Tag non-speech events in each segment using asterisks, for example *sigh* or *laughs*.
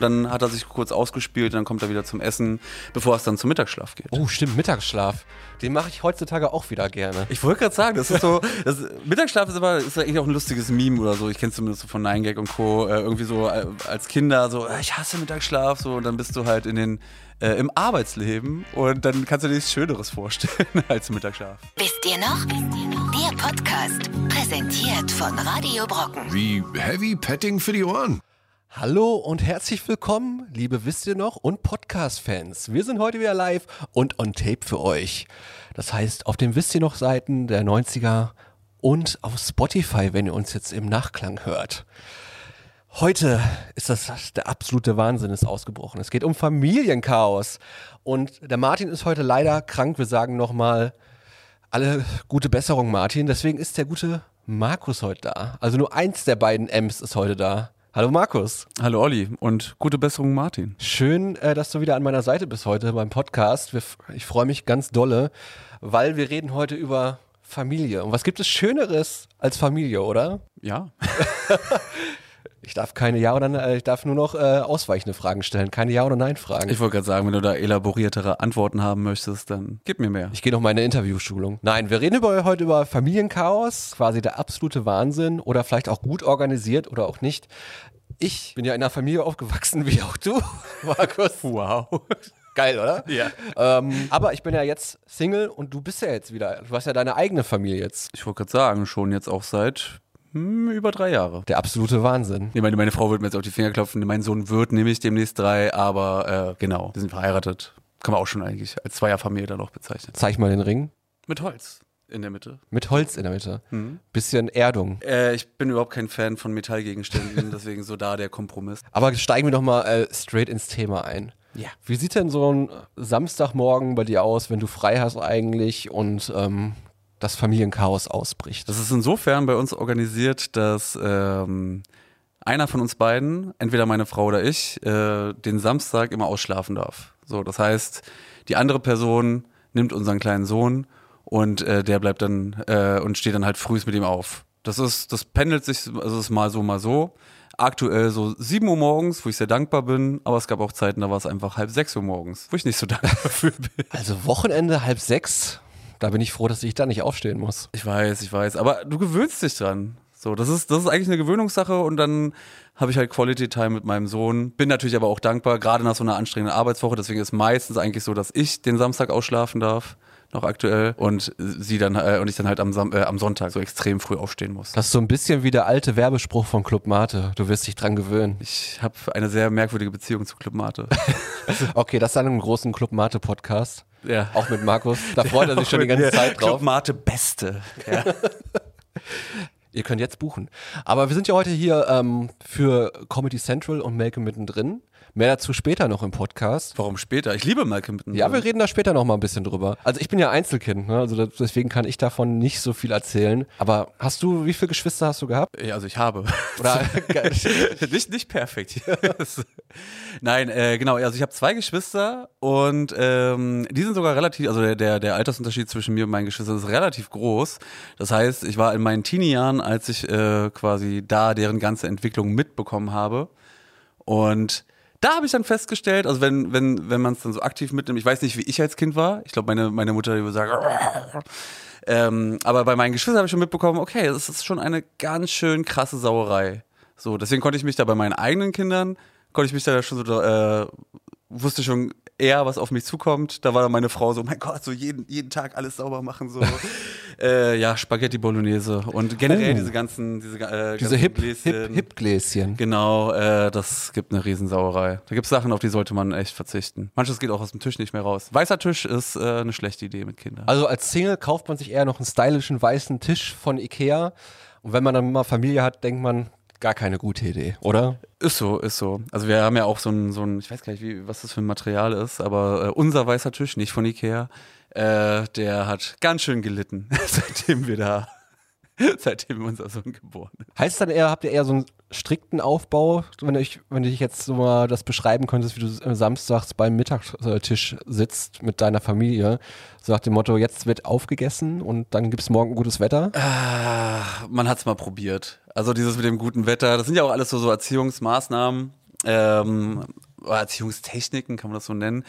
Dann hat er sich kurz ausgespielt, dann kommt er wieder zum Essen, bevor es dann zum Mittagsschlaf geht. Oh, stimmt, Mittagsschlaf. Den mache ich heutzutage auch wieder gerne. Ich wollte gerade sagen, das ist so, das, Mittagsschlaf ist aber ist eigentlich auch ein lustiges Meme oder so. Ich kenne es zumindest so von 9gag und Co. Äh, irgendwie so äh, als Kinder so, äh, ich hasse Mittagsschlaf, so und dann bist du halt in den äh, im Arbeitsleben und dann kannst du dir nichts Schöneres vorstellen *laughs* als Mittagsschlaf. Wisst ihr noch? Der Podcast, präsentiert von Radio Brocken. Wie Heavy Petting für die Ohren. Hallo und herzlich willkommen, liebe Wisst ihr noch und Podcast-Fans. Wir sind heute wieder live und on tape für euch. Das heißt, auf den Wisst ihr noch Seiten der 90er und auf Spotify, wenn ihr uns jetzt im Nachklang hört. Heute ist das der absolute Wahnsinn ist ausgebrochen. Es geht um Familienchaos und der Martin ist heute leider krank. Wir sagen nochmal alle gute Besserung, Martin. Deswegen ist der gute Markus heute da. Also nur eins der beiden M's ist heute da. Hallo Markus. Hallo Olli und gute Besserung Martin. Schön, äh, dass du wieder an meiner Seite bist heute beim Podcast. Ich freue mich ganz dolle, weil wir reden heute über Familie. Und was gibt es Schöneres als Familie, oder? Ja. *laughs* Ich darf keine Ja oder Nein, ich darf nur noch äh, ausweichende Fragen stellen, keine Ja oder Nein Fragen. Ich wollte gerade sagen, wenn du da elaboriertere Antworten haben möchtest, dann gib mir mehr. Ich gehe noch mal in eine Interviewschulung. Nein, wir reden über, heute über Familienchaos, quasi der absolute Wahnsinn oder vielleicht auch gut organisiert oder auch nicht. Ich bin ja in einer Familie aufgewachsen, *laughs* wie auch du, *laughs* Markus. Wow. Geil, oder? Ja. Ähm, aber ich bin ja jetzt Single und du bist ja jetzt wieder, du hast ja deine eigene Familie jetzt. Ich wollte gerade sagen, schon jetzt auch seit hm, über drei Jahre. Der absolute Wahnsinn. Ich meine, meine Frau wird mir jetzt auf die Finger klopfen. Mein Sohn wird nämlich demnächst drei, aber äh, genau, wir sind verheiratet. Kann man auch schon eigentlich als Zweierfamilie dann auch bezeichnen. Zeig mal den Ring. Mit Holz in der Mitte. Mit Holz in der Mitte. Bisschen Erdung. Äh, ich bin überhaupt kein Fan von Metallgegenständen, *laughs* deswegen so da der Kompromiss. Aber steigen wir doch mal äh, straight ins Thema ein. Ja. Wie sieht denn so ein Samstagmorgen bei dir aus, wenn du frei hast eigentlich und ähm, das Familienchaos ausbricht? Das ist insofern bei uns organisiert, dass ähm, einer von uns beiden, entweder meine Frau oder ich, äh, den Samstag immer ausschlafen darf. So, das heißt, die andere Person nimmt unseren kleinen Sohn und äh, der bleibt dann äh, und steht dann halt frühs mit ihm auf. Das ist, das pendelt sich, also es ist mal so, mal so. Aktuell so 7 Uhr morgens, wo ich sehr dankbar bin, aber es gab auch Zeiten, da war es einfach halb 6 Uhr morgens, wo ich nicht so *laughs* dankbar für bin. Also Wochenende halb sechs, da bin ich froh, dass ich da nicht aufstehen muss. Ich weiß, ich weiß, aber du gewöhnst dich dran. So, das ist, das ist eigentlich eine Gewöhnungssache und dann habe ich halt Quality Time mit meinem Sohn. Bin natürlich aber auch dankbar, gerade nach so einer anstrengenden Arbeitswoche. Deswegen ist meistens eigentlich so, dass ich den Samstag ausschlafen darf, noch aktuell, und sie dann äh, und ich dann halt am, Sam äh, am Sonntag so extrem früh aufstehen muss. Das ist so ein bisschen wie der alte Werbespruch von Club Mate. Du wirst dich dran gewöhnen. Ich habe eine sehr merkwürdige Beziehung zu Club Mate. *laughs* Okay, das ist dann im großen Club Mate Podcast. Ja. Auch mit Markus. Da freut er sich schon die ganze Zeit Club drauf. Mate Beste. Ja. *laughs* Ihr könnt jetzt buchen. Aber wir sind ja heute hier ähm, für Comedy Central und Melke mittendrin. Mehr dazu später noch im Podcast. Warum später? Ich liebe Malcolm mittendrin. Ja, wir reden da später noch mal ein bisschen drüber. Also ich bin ja Einzelkind, ne? also deswegen kann ich davon nicht so viel erzählen. Aber hast du, wie viele Geschwister hast du gehabt? Ja, also ich habe. Oder *laughs* nicht, nicht perfekt. *laughs* Nein, äh, genau, also ich habe zwei Geschwister und ähm, die sind sogar relativ, also der, der, der Altersunterschied zwischen mir und meinen Geschwistern ist relativ groß. Das heißt, ich war in meinen Teenie-Jahren, als ich äh, quasi da deren ganze Entwicklung mitbekommen habe. Und da habe ich dann festgestellt, also wenn, wenn, wenn man es dann so aktiv mitnimmt, ich weiß nicht, wie ich als Kind war. Ich glaube, meine, meine Mutter würde sagen, *laughs* ähm, aber bei meinen Geschwistern habe ich schon mitbekommen, okay, das ist schon eine ganz schön krasse Sauerei. So, deswegen konnte ich mich da bei meinen eigenen Kindern, konnte ich mich da schon so, äh, wusste schon eher, was auf mich zukommt. Da war dann meine Frau so, mein Gott, so jeden, jeden Tag alles sauber machen, so. *laughs* äh, ja, Spaghetti Bolognese und generell Oh. diese ganzen, diese, äh, diese ganzen Hip, Gläschen. Hip, Hip Gläschen. Genau, äh, das gibt eine Riesensauerei. Da gibt es Sachen, auf die sollte man echt verzichten. Manches geht auch aus dem Tisch nicht mehr raus. Weißer Tisch ist äh, eine schlechte Idee mit Kindern. Also als Single kauft man sich eher noch einen stylischen weißen Tisch von Ikea. Und wenn man dann mal Familie hat, denkt man, gar keine gute Idee, oder? Ist so, ist so. Also wir haben ja auch so ein, so ein ich weiß gar nicht, wie, was das für ein Material ist, aber äh, unser weißer Tisch, nicht von Ikea, äh, der hat ganz schön gelitten, *laughs* seitdem wir da, *laughs* seitdem unser Sohn geboren ist. Heißt dann eher, habt ihr eher so einen strikten Aufbau, wenn ich, wenn du dich jetzt so mal das beschreiben könntest, wie du äh, samstags beim Mittagstisch sitzt mit deiner Familie, so nach dem Motto, jetzt wird aufgegessen und dann gibt's morgen gutes Wetter? Ah, man hat's mal probiert. Also dieses mit dem guten Wetter, das sind ja auch alles so, so Erziehungsmaßnahmen. ähm, Erziehungstechniken, kann man das so nennen,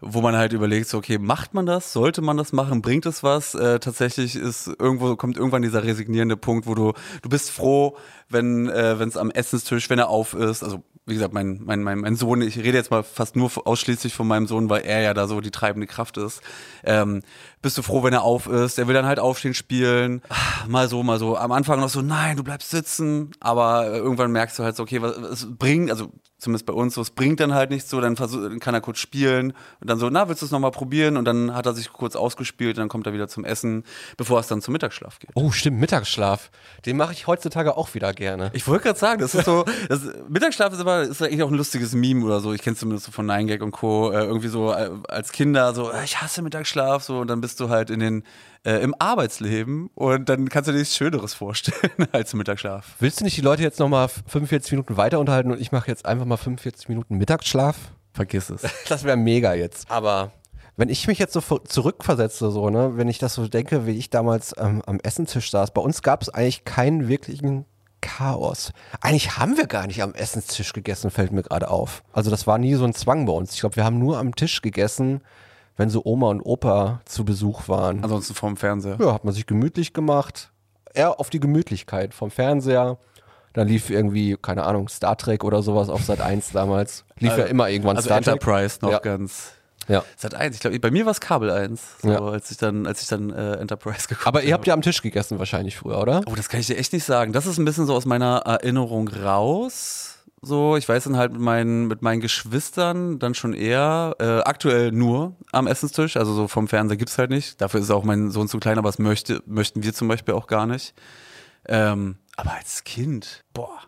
wo man halt überlegt, so, okay, macht man das? Sollte man das machen? Bringt es was? Äh, tatsächlich ist irgendwo, kommt irgendwann dieser resignierende Punkt, wo du, du bist froh, wenn äh, es am Essenstisch, wenn er auf ist, also wie gesagt, mein, mein, mein, mein Sohn, ich rede jetzt mal fast nur ausschließlich von meinem Sohn, weil er ja da so die treibende Kraft ist. Ähm, bist du froh, wenn er auf ist? Er will dann halt aufstehen, spielen. Mal so, mal so. Am Anfang noch so, nein, du bleibst sitzen. Aber irgendwann merkst du halt so, okay, was es bringt, also zumindest bei uns so, es bringt dann halt nichts so, dann, kann er kurz spielen und dann so, na, willst du es nochmal probieren? Und dann hat er sich kurz ausgespielt, dann kommt er wieder zum Essen, bevor es dann zum Mittagsschlaf geht. Oh, stimmt, Mittagsschlaf. Den mache ich heutzutage auch wieder gerne. Ich wollte gerade sagen, das ist so, das, Mittagsschlaf ist aber ist eigentlich auch ein lustiges Meme oder so. Ich kenne zumindest so von 9gag und Co. Äh, irgendwie so äh, als Kinder so, äh, ich hasse Mittagsschlaf, so und dann bist du halt in den äh, im Arbeitsleben und dann kannst du dir nichts Schöneres vorstellen *laughs* als Mittagsschlaf. Willst du nicht die Leute jetzt nochmal 45 Minuten weiter unterhalten und ich mache jetzt einfach mal 45 Minuten Mittagsschlaf? Vergiss es. *laughs* Das wäre mega jetzt. Aber wenn ich mich jetzt so zurückversetze, so, ne, wenn ich das so denke, wie ich damals ähm, am Essenstisch saß, bei uns gab es eigentlich keinen wirklichen Chaos. Eigentlich haben wir gar nicht am Essenstisch gegessen, fällt mir gerade auf. Also das war nie so ein Zwang bei uns. Ich glaube, wir haben nur am Tisch gegessen, wenn so Oma und Opa zu Besuch waren. Ansonsten vorm Fernseher. Ja, hat man sich gemütlich gemacht. Eher auf die Gemütlichkeit vom Fernseher. Dann lief irgendwie, keine Ahnung, Star Trek oder sowas auf Sat 1 damals. Lief ja immer irgendwann Also Star Trek. Enterprise noch Ja. ganz. Ja. Sat 1, ich glaube, bei mir war es Kabel 1, so, Ja. als ich dann, als ich dann äh, Enterprise *laughs* geguckt Aber habe. ihr habt ja am Tisch gegessen wahrscheinlich früher, oder? Oh, das kann ich dir echt nicht sagen. Das ist ein bisschen so aus meiner Erinnerung raus. So, ich weiß dann halt mit meinen, mit meinen Geschwistern dann schon eher, äh, aktuell nur am Essenstisch, also so vom Fernseher gibt's halt nicht. Dafür ist auch mein Sohn zu klein, aber das möchte, möchten wir zum Beispiel auch gar nicht. Ähm, aber als Kind, boah,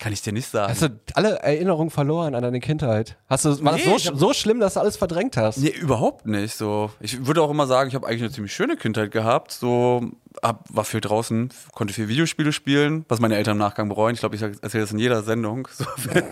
kann ich dir nicht sagen. Hast du alle Erinnerungen verloren an deine Kindheit? Hast du, war Nee, das so, hab- so schlimm, dass du alles verdrängt hast? Nee, überhaupt nicht. So, ich würde auch immer sagen, ich habe eigentlich eine ziemlich schöne Kindheit gehabt. So, hab, war viel draußen, konnte viel Videospiele spielen, was meine Eltern im Nachgang bereuen. Ich glaube, ich erzähle das in jeder Sendung. So, *laughs* dass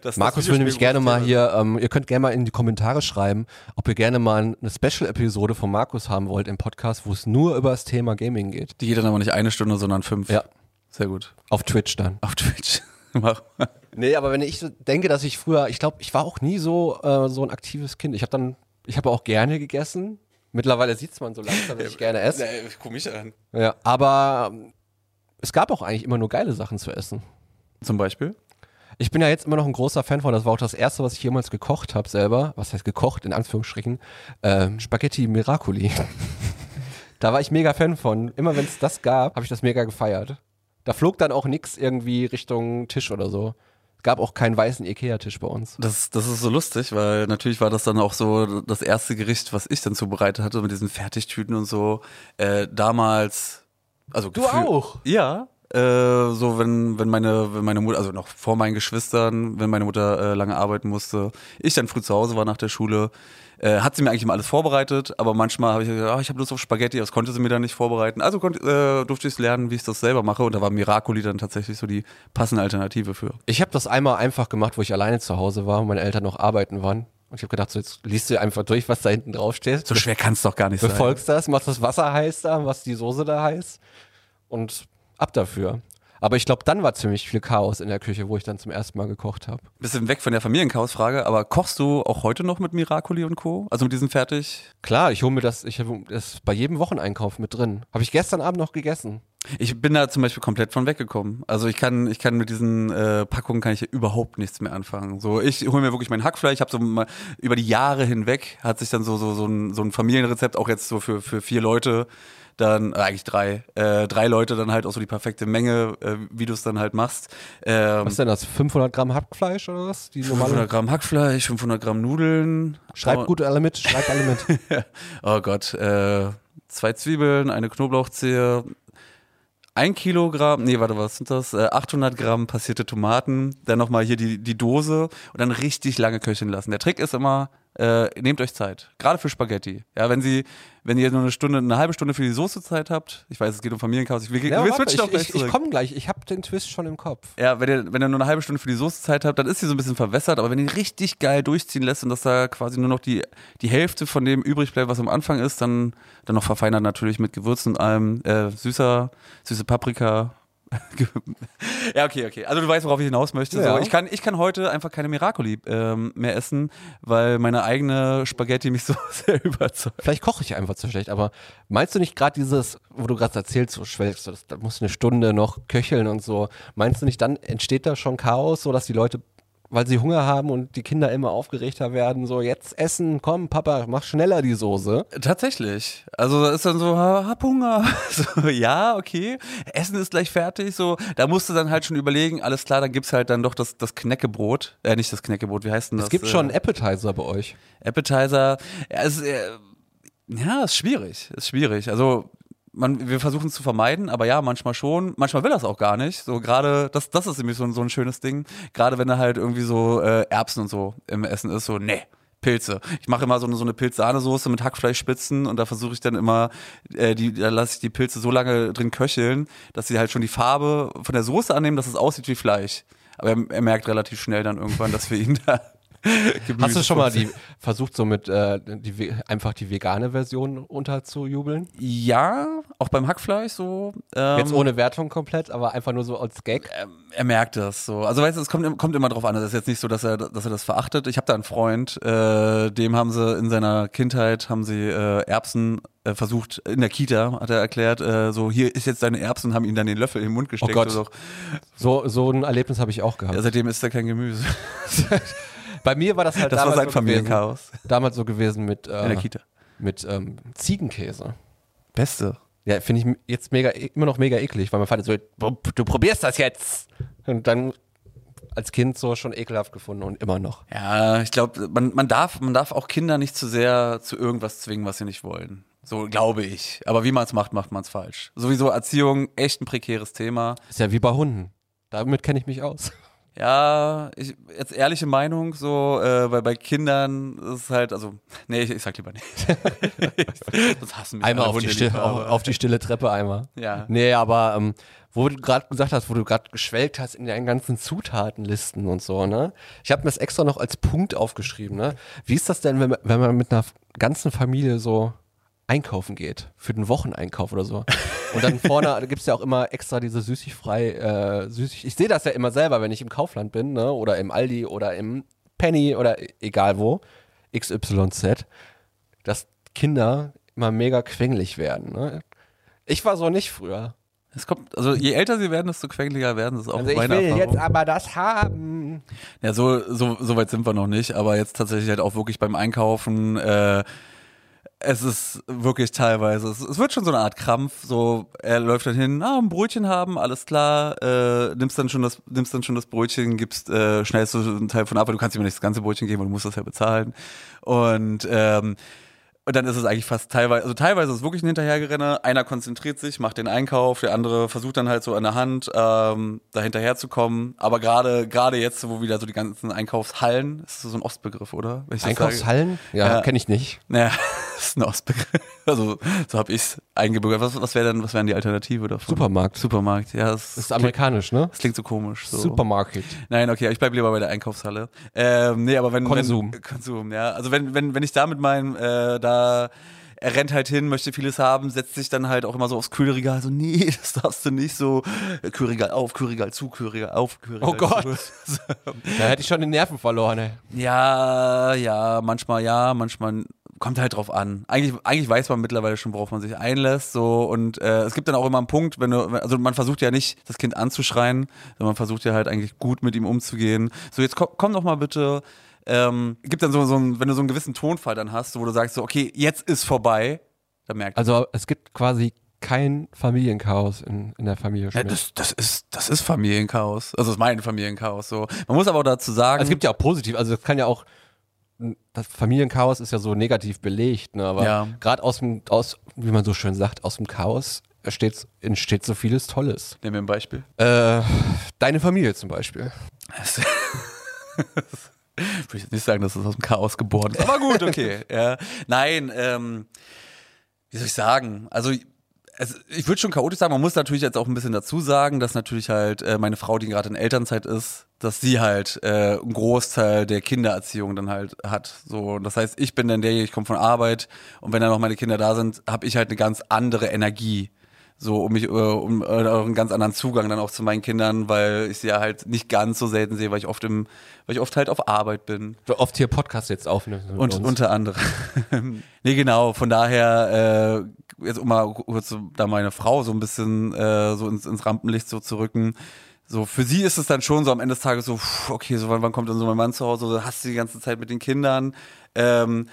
das Markus will nämlich gerne mal hier, ähm, ihr könnt gerne mal in die Kommentare schreiben, ob ihr gerne mal eine Special-Episode von Markus haben wollt im Podcast, wo es nur über das Thema Gaming geht. Die geht dann aber nicht eine Stunde, sondern fünf. Ja. Sehr gut. Auf Twitch dann. Auf Twitch. Mach mal. Nee, aber wenn ich so denke, dass ich früher, ich glaube, ich war auch nie so, äh, so ein aktives Kind. Ich habe dann, ich habe auch gerne gegessen. Mittlerweile sieht man so langsam, dass ich gerne esse. Nee, guck mich an. Ja, aber ähm, es gab auch eigentlich immer nur geile Sachen zu essen. Zum Beispiel? Ich bin ja jetzt immer noch ein großer Fan von, das war auch das erste, was ich jemals gekocht habe selber. Was heißt gekocht, in Anführungsstrichen? Ähm, Spaghetti Miracoli. *laughs* da war ich mega Fan von. Immer wenn es das gab, habe ich das mega gefeiert. Da flog dann auch nix irgendwie Richtung Tisch oder so. Es gab auch keinen weißen Ikea-Tisch bei uns. Das, das ist so lustig, weil natürlich war das dann auch so das erste Gericht, was ich dann zubereitet hatte mit diesen Fertigtüten und so. Äh, damals, also Du gefühl- auch? Ja, äh, so wenn wenn meine wenn meine Mutter, also noch vor meinen Geschwistern, wenn meine Mutter äh, lange arbeiten musste, ich dann früh zu Hause war nach der Schule, äh, hat sie mir eigentlich immer alles vorbereitet, aber manchmal habe ich gesagt, ah, ich habe Lust auf Spaghetti, das konnte sie mir dann nicht vorbereiten. Also konnt, äh, durfte ich lernen, wie ich das selber mache und da war Miracoli dann tatsächlich so die passende Alternative für. Ich habe das einmal einfach gemacht, wo ich alleine zu Hause war und meine Eltern noch arbeiten waren. Und ich habe gedacht, so jetzt liest du einfach durch, was da hinten drauf steht. So schwer kann es doch gar nicht sein. befolgst das, machst das Wasser heiß da, machst die Soße da heiß und ab dafür. Aber ich glaube, dann war ziemlich viel Chaos in der Küche, wo ich dann zum ersten Mal gekocht habe. Bisschen weg von der Familienchaos-Frage, aber kochst du auch heute noch mit Miracoli und Co.? Also mit diesen fertig? Klar, ich hole mir das, ich habe das bei jedem Wocheneinkauf mit drin. Habe ich gestern Abend noch gegessen. Ich bin da zum Beispiel komplett von weggekommen. Also ich kann, ich kann mit diesen äh, Packungen kann ich überhaupt nichts mehr anfangen. So, ich hole mir wirklich mein Hackfleisch. Ich habe so mal über die Jahre hinweg hat sich dann so so so ein, so ein Familienrezept auch jetzt so für für vier Leute dann äh, eigentlich drei äh, drei Leute dann halt auch so die perfekte Menge, äh, wie du es dann halt machst. Ähm, Was ist denn das? 500 Gramm Hackfleisch oder was? Die 500 normale? Gramm Hackfleisch, 500 Gramm Nudeln. Schreibt gut alle mit, schreibt alle mit. *laughs* Oh Gott, äh, zwei Zwiebeln, eine Knoblauchzehe, ein Kilogramm, nee, warte, was sind das? Äh, 800 Gramm passierte Tomaten, dann nochmal hier die, die Dose und dann richtig lange köcheln lassen. Der Trick ist immer, äh, nehmt euch Zeit. Gerade für Spaghetti. Ja, wenn sie, wenn ihr nur eine Stunde, eine halbe Stunde für die Soße Zeit habt, ich weiß, es geht um Familienchaos, ich, wir, Ja, wir switchen auch gleich ich, ich komme gleich, ich habe den Twist schon im Kopf. Ja, wenn ihr, wenn ihr nur eine halbe Stunde für die Soße Zeit habt, dann ist sie so ein bisschen verwässert, aber wenn ihr richtig geil durchziehen lässt und dass da quasi nur noch die, die Hälfte von dem übrig bleibt, was am Anfang ist, dann, dann noch verfeinert natürlich mit Gewürzen und allem, äh, süßer, süße Paprika, *laughs* ja, okay, okay. Also du weißt, worauf ich hinaus möchte. Ja. So, ich, kann, ich kann heute einfach keine Miracoli ähm, mehr essen, weil meine eigene Spaghetti mich *laughs* so sehr überzeugt. Vielleicht koche ich einfach zu schlecht, aber meinst du nicht gerade dieses, wo du gerade erzählst, so schwelgst, das, da muss eine Stunde noch köcheln und so, meinst du nicht, dann entsteht da schon Chaos, so dass die Leute, weil sie Hunger haben und die Kinder immer aufgeregter werden, so jetzt essen, komm Papa, mach schneller die Soße. Tatsächlich. Also da ist dann so, ha, hab Hunger. *laughs* So, ja, okay. Essen ist gleich fertig. So, da musst du dann halt schon überlegen, alles klar, dann gibt's halt dann doch das, das Knäckebrot. Äh, nicht das Knäckebrot, wie heißt denn das? Es gibt äh, schon Appetizer bei euch. Appetizer. Ja, es, ist, äh, ja, ist schwierig. Ist schwierig. Also man, wir versuchen es zu vermeiden, aber ja, manchmal schon. Manchmal will das auch gar nicht. So gerade, das, das ist nämlich so, ein- so ein schönes Ding. Gerade wenn da halt irgendwie so äh, Erbsen und so im Essen ist, so, nee. Pilze. Ich mache immer so eine, so eine Pilz-Sahnesoße mit Hackfleischspitzen und da versuche ich dann immer, äh, die, da lasse ich die Pilze so lange drin köcheln, dass sie halt schon die Farbe von der Soße annehmen, dass es aussieht wie Fleisch. Aber er, er merkt relativ schnell dann irgendwann, dass wir ihn *laughs* da *laughs* Hast du schon mal die versucht, so mit äh, die, einfach die vegane Version unterzujubeln? Ja, auch beim Hackfleisch so. Ähm, Jetzt ohne Wertung komplett, aber einfach nur so als Gag. er merkt das so. Also weißt du, es kommt, kommt immer drauf an. Es ist jetzt nicht so, dass er, dass er das verachtet. Ich habe da einen Freund, äh, dem haben sie in seiner Kindheit haben sie äh, Erbsen äh, versucht in der Kita, hat er erklärt, äh, so hier ist jetzt deine Erbsen, haben ihm dann den Löffel in den Mund gesteckt. Gott. oder so. So, so ein Erlebnis habe ich auch gehabt. Ja, seitdem isst er kein Gemüse. *laughs* Bei mir war das halt Das war damals sein so Familienchaos Gewesen, damals so gewesen mit, in der äh, Kita. mit ähm, Ziegenkäse. Beste. Ja, finde ich jetzt mega, immer noch mega eklig, weil mein Vater so, du probierst das jetzt. Und dann als Kind so schon ekelhaft gefunden und immer noch. Ja, ich glaube, man, man, darf, man darf auch Kinder nicht zu sehr zu irgendwas zwingen, was sie nicht wollen. So glaube ich. Aber wie man es macht, macht man es falsch. Sowieso Erziehung, echt ein prekäres Thema. Ist ja wie bei Hunden. Damit kenne ich mich aus. Ja, ich, jetzt ehrliche Meinung, so äh, bei, bei Kindern ist es halt, also, nee, ich, ich sag lieber nicht. *laughs* das hassen mich Einmal auf die, stille, auf, auf die stille Treppe einmal. Ja. Nee, aber ähm, wo du gerade gesagt hast, wo du gerade geschwelgt hast in deinen ganzen Zutatenlisten und so, ne? Ich habe mir das extra noch als Punkt aufgeschrieben, ne? Wie ist das denn, wenn, wenn man mit einer ganzen Familie so einkaufen geht, für den Wocheneinkauf oder so. Und dann vorne da *laughs* gibt's ja auch immer extra diese süßigfrei, äh, süßig. Ich sehe das ja immer selber, wenn ich im Kaufland bin, ne? Oder im Aldi oder im Penny oder e- egal wo, XYZ, dass Kinder immer mega quengelig werden. Ne? Ich war so nicht früher. Es kommt, also je älter sie werden, desto quengliger werden. Ist auch Also ich will Erfahrung. jetzt aber das haben. Ja, so, so, so weit sind wir noch nicht, aber jetzt tatsächlich halt auch wirklich beim Einkaufen, äh, es ist wirklich teilweise, es, es wird schon so eine Art Krampf, so, er läuft dann hin, ah, ein Brötchen haben, alles klar, äh, nimmst dann schon das, nimmst dann schon das Brötchen, gibst, äh, schneidest du einen Teil von ab, weil du kannst ihm nicht das ganze Brötchen geben, weil du musst das ja bezahlen. Und, ähm, und dann ist es eigentlich fast teilweise, also teilweise ist es wirklich ein Hinterhergerenne. Einer konzentriert sich, macht den Einkauf, der andere versucht dann halt so an der Hand ähm, da hinterher zu kommen. Aber gerade gerade jetzt, wo wieder so die ganzen Einkaufshallen, ist so ein Ostbegriff, oder? Sage. Einkaufshallen? Ja, Ja. kenne ich nicht. Das ist ein Ostbegriff. Also so habe ich es eingebürgert. Was, was wäre denn, was wären die Alternative davon? Supermarkt. Supermarkt, ja. Das, ist amerikanisch, ne? das klingt so komisch. So. Supermarket. Nein, okay, ich bleib lieber bei der Einkaufshalle. Ähm, nee, aber wenn Konsum. Wenn, Konsum, ja. Also wenn wenn wenn ich da mit meinem äh, da er rennt halt hin, möchte vieles haben, setzt sich dann halt auch immer so aufs Kühlregal, so, nee, *laughs* das darfst du nicht so, äh, Kühlregal auf, Kühlregal zu, Kühlregal auf, Kühlregal Oh Gott. zu. *laughs* Da hätte ich schon den Nerven verloren, ey. Ja, ja, manchmal ja, manchmal kommt halt drauf an. Eigentlich, eigentlich weiß man mittlerweile schon, worauf man sich einlässt, so und äh, es gibt dann auch immer einen Punkt, wenn du, also man versucht ja nicht, das Kind anzuschreien, sondern man versucht ja halt eigentlich gut mit ihm umzugehen. So jetzt komm, komm doch mal bitte. Ähm, gibt dann so, so ein, wenn du so einen gewissen Tonfall dann hast, wo du sagst so, okay, jetzt ist vorbei, dann merkt Also es gibt quasi kein Familienchaos in, in der Familie ja, Schmidt. das, das ist das ist Familienchaos. Also das ist mein Familienchaos. So, man muss aber auch dazu sagen, es gibt ja auch positiv, also es kann ja auch, Familienchaos ist ja so negativ belegt, ne? aber Ja. gerade aus dem, aus, wie man so schön sagt, aus dem Chaos entsteht, so vieles Tolles. Nimm mir ein Beispiel. Äh, deine Familie zum Beispiel. Das- *laughs* Ich würde jetzt nicht sagen, dass es aus dem Chaos geboren ist. Aber gut, okay. *laughs* ja. Nein, ähm, wie soll ich sagen? Also es, ich würde schon chaotisch sagen, man muss natürlich jetzt auch ein bisschen dazu sagen, dass natürlich halt äh, meine Frau, die gerade in Elternzeit ist, dass sie halt äh, einen Großteil der Kindererziehung dann halt hat. So, das heißt, ich bin dann derjenige, ich komme von Arbeit und wenn dann noch meine Kinder da sind, habe ich halt eine ganz andere Energie. So, um mich, äh, um äh, einen ganz anderen Zugang dann auch zu meinen Kindern, weil ich sie ja halt nicht ganz so selten sehe, weil ich oft im, weil ich oft halt auf Arbeit bin. So oft hier Podcast jetzt aufnimmst. Und uns. unter anderem. *laughs* nee, genau, von daher, äh, jetzt um mal kurz da meine Frau so ein bisschen äh, so ins, ins Rampenlicht so zu rücken. So, für sie ist es dann schon so am Ende des Tages so, pff, okay, so wann, wann kommt dann so mein Mann zu Hause, so hast du die ganze Zeit mit den Kindern. Ähm,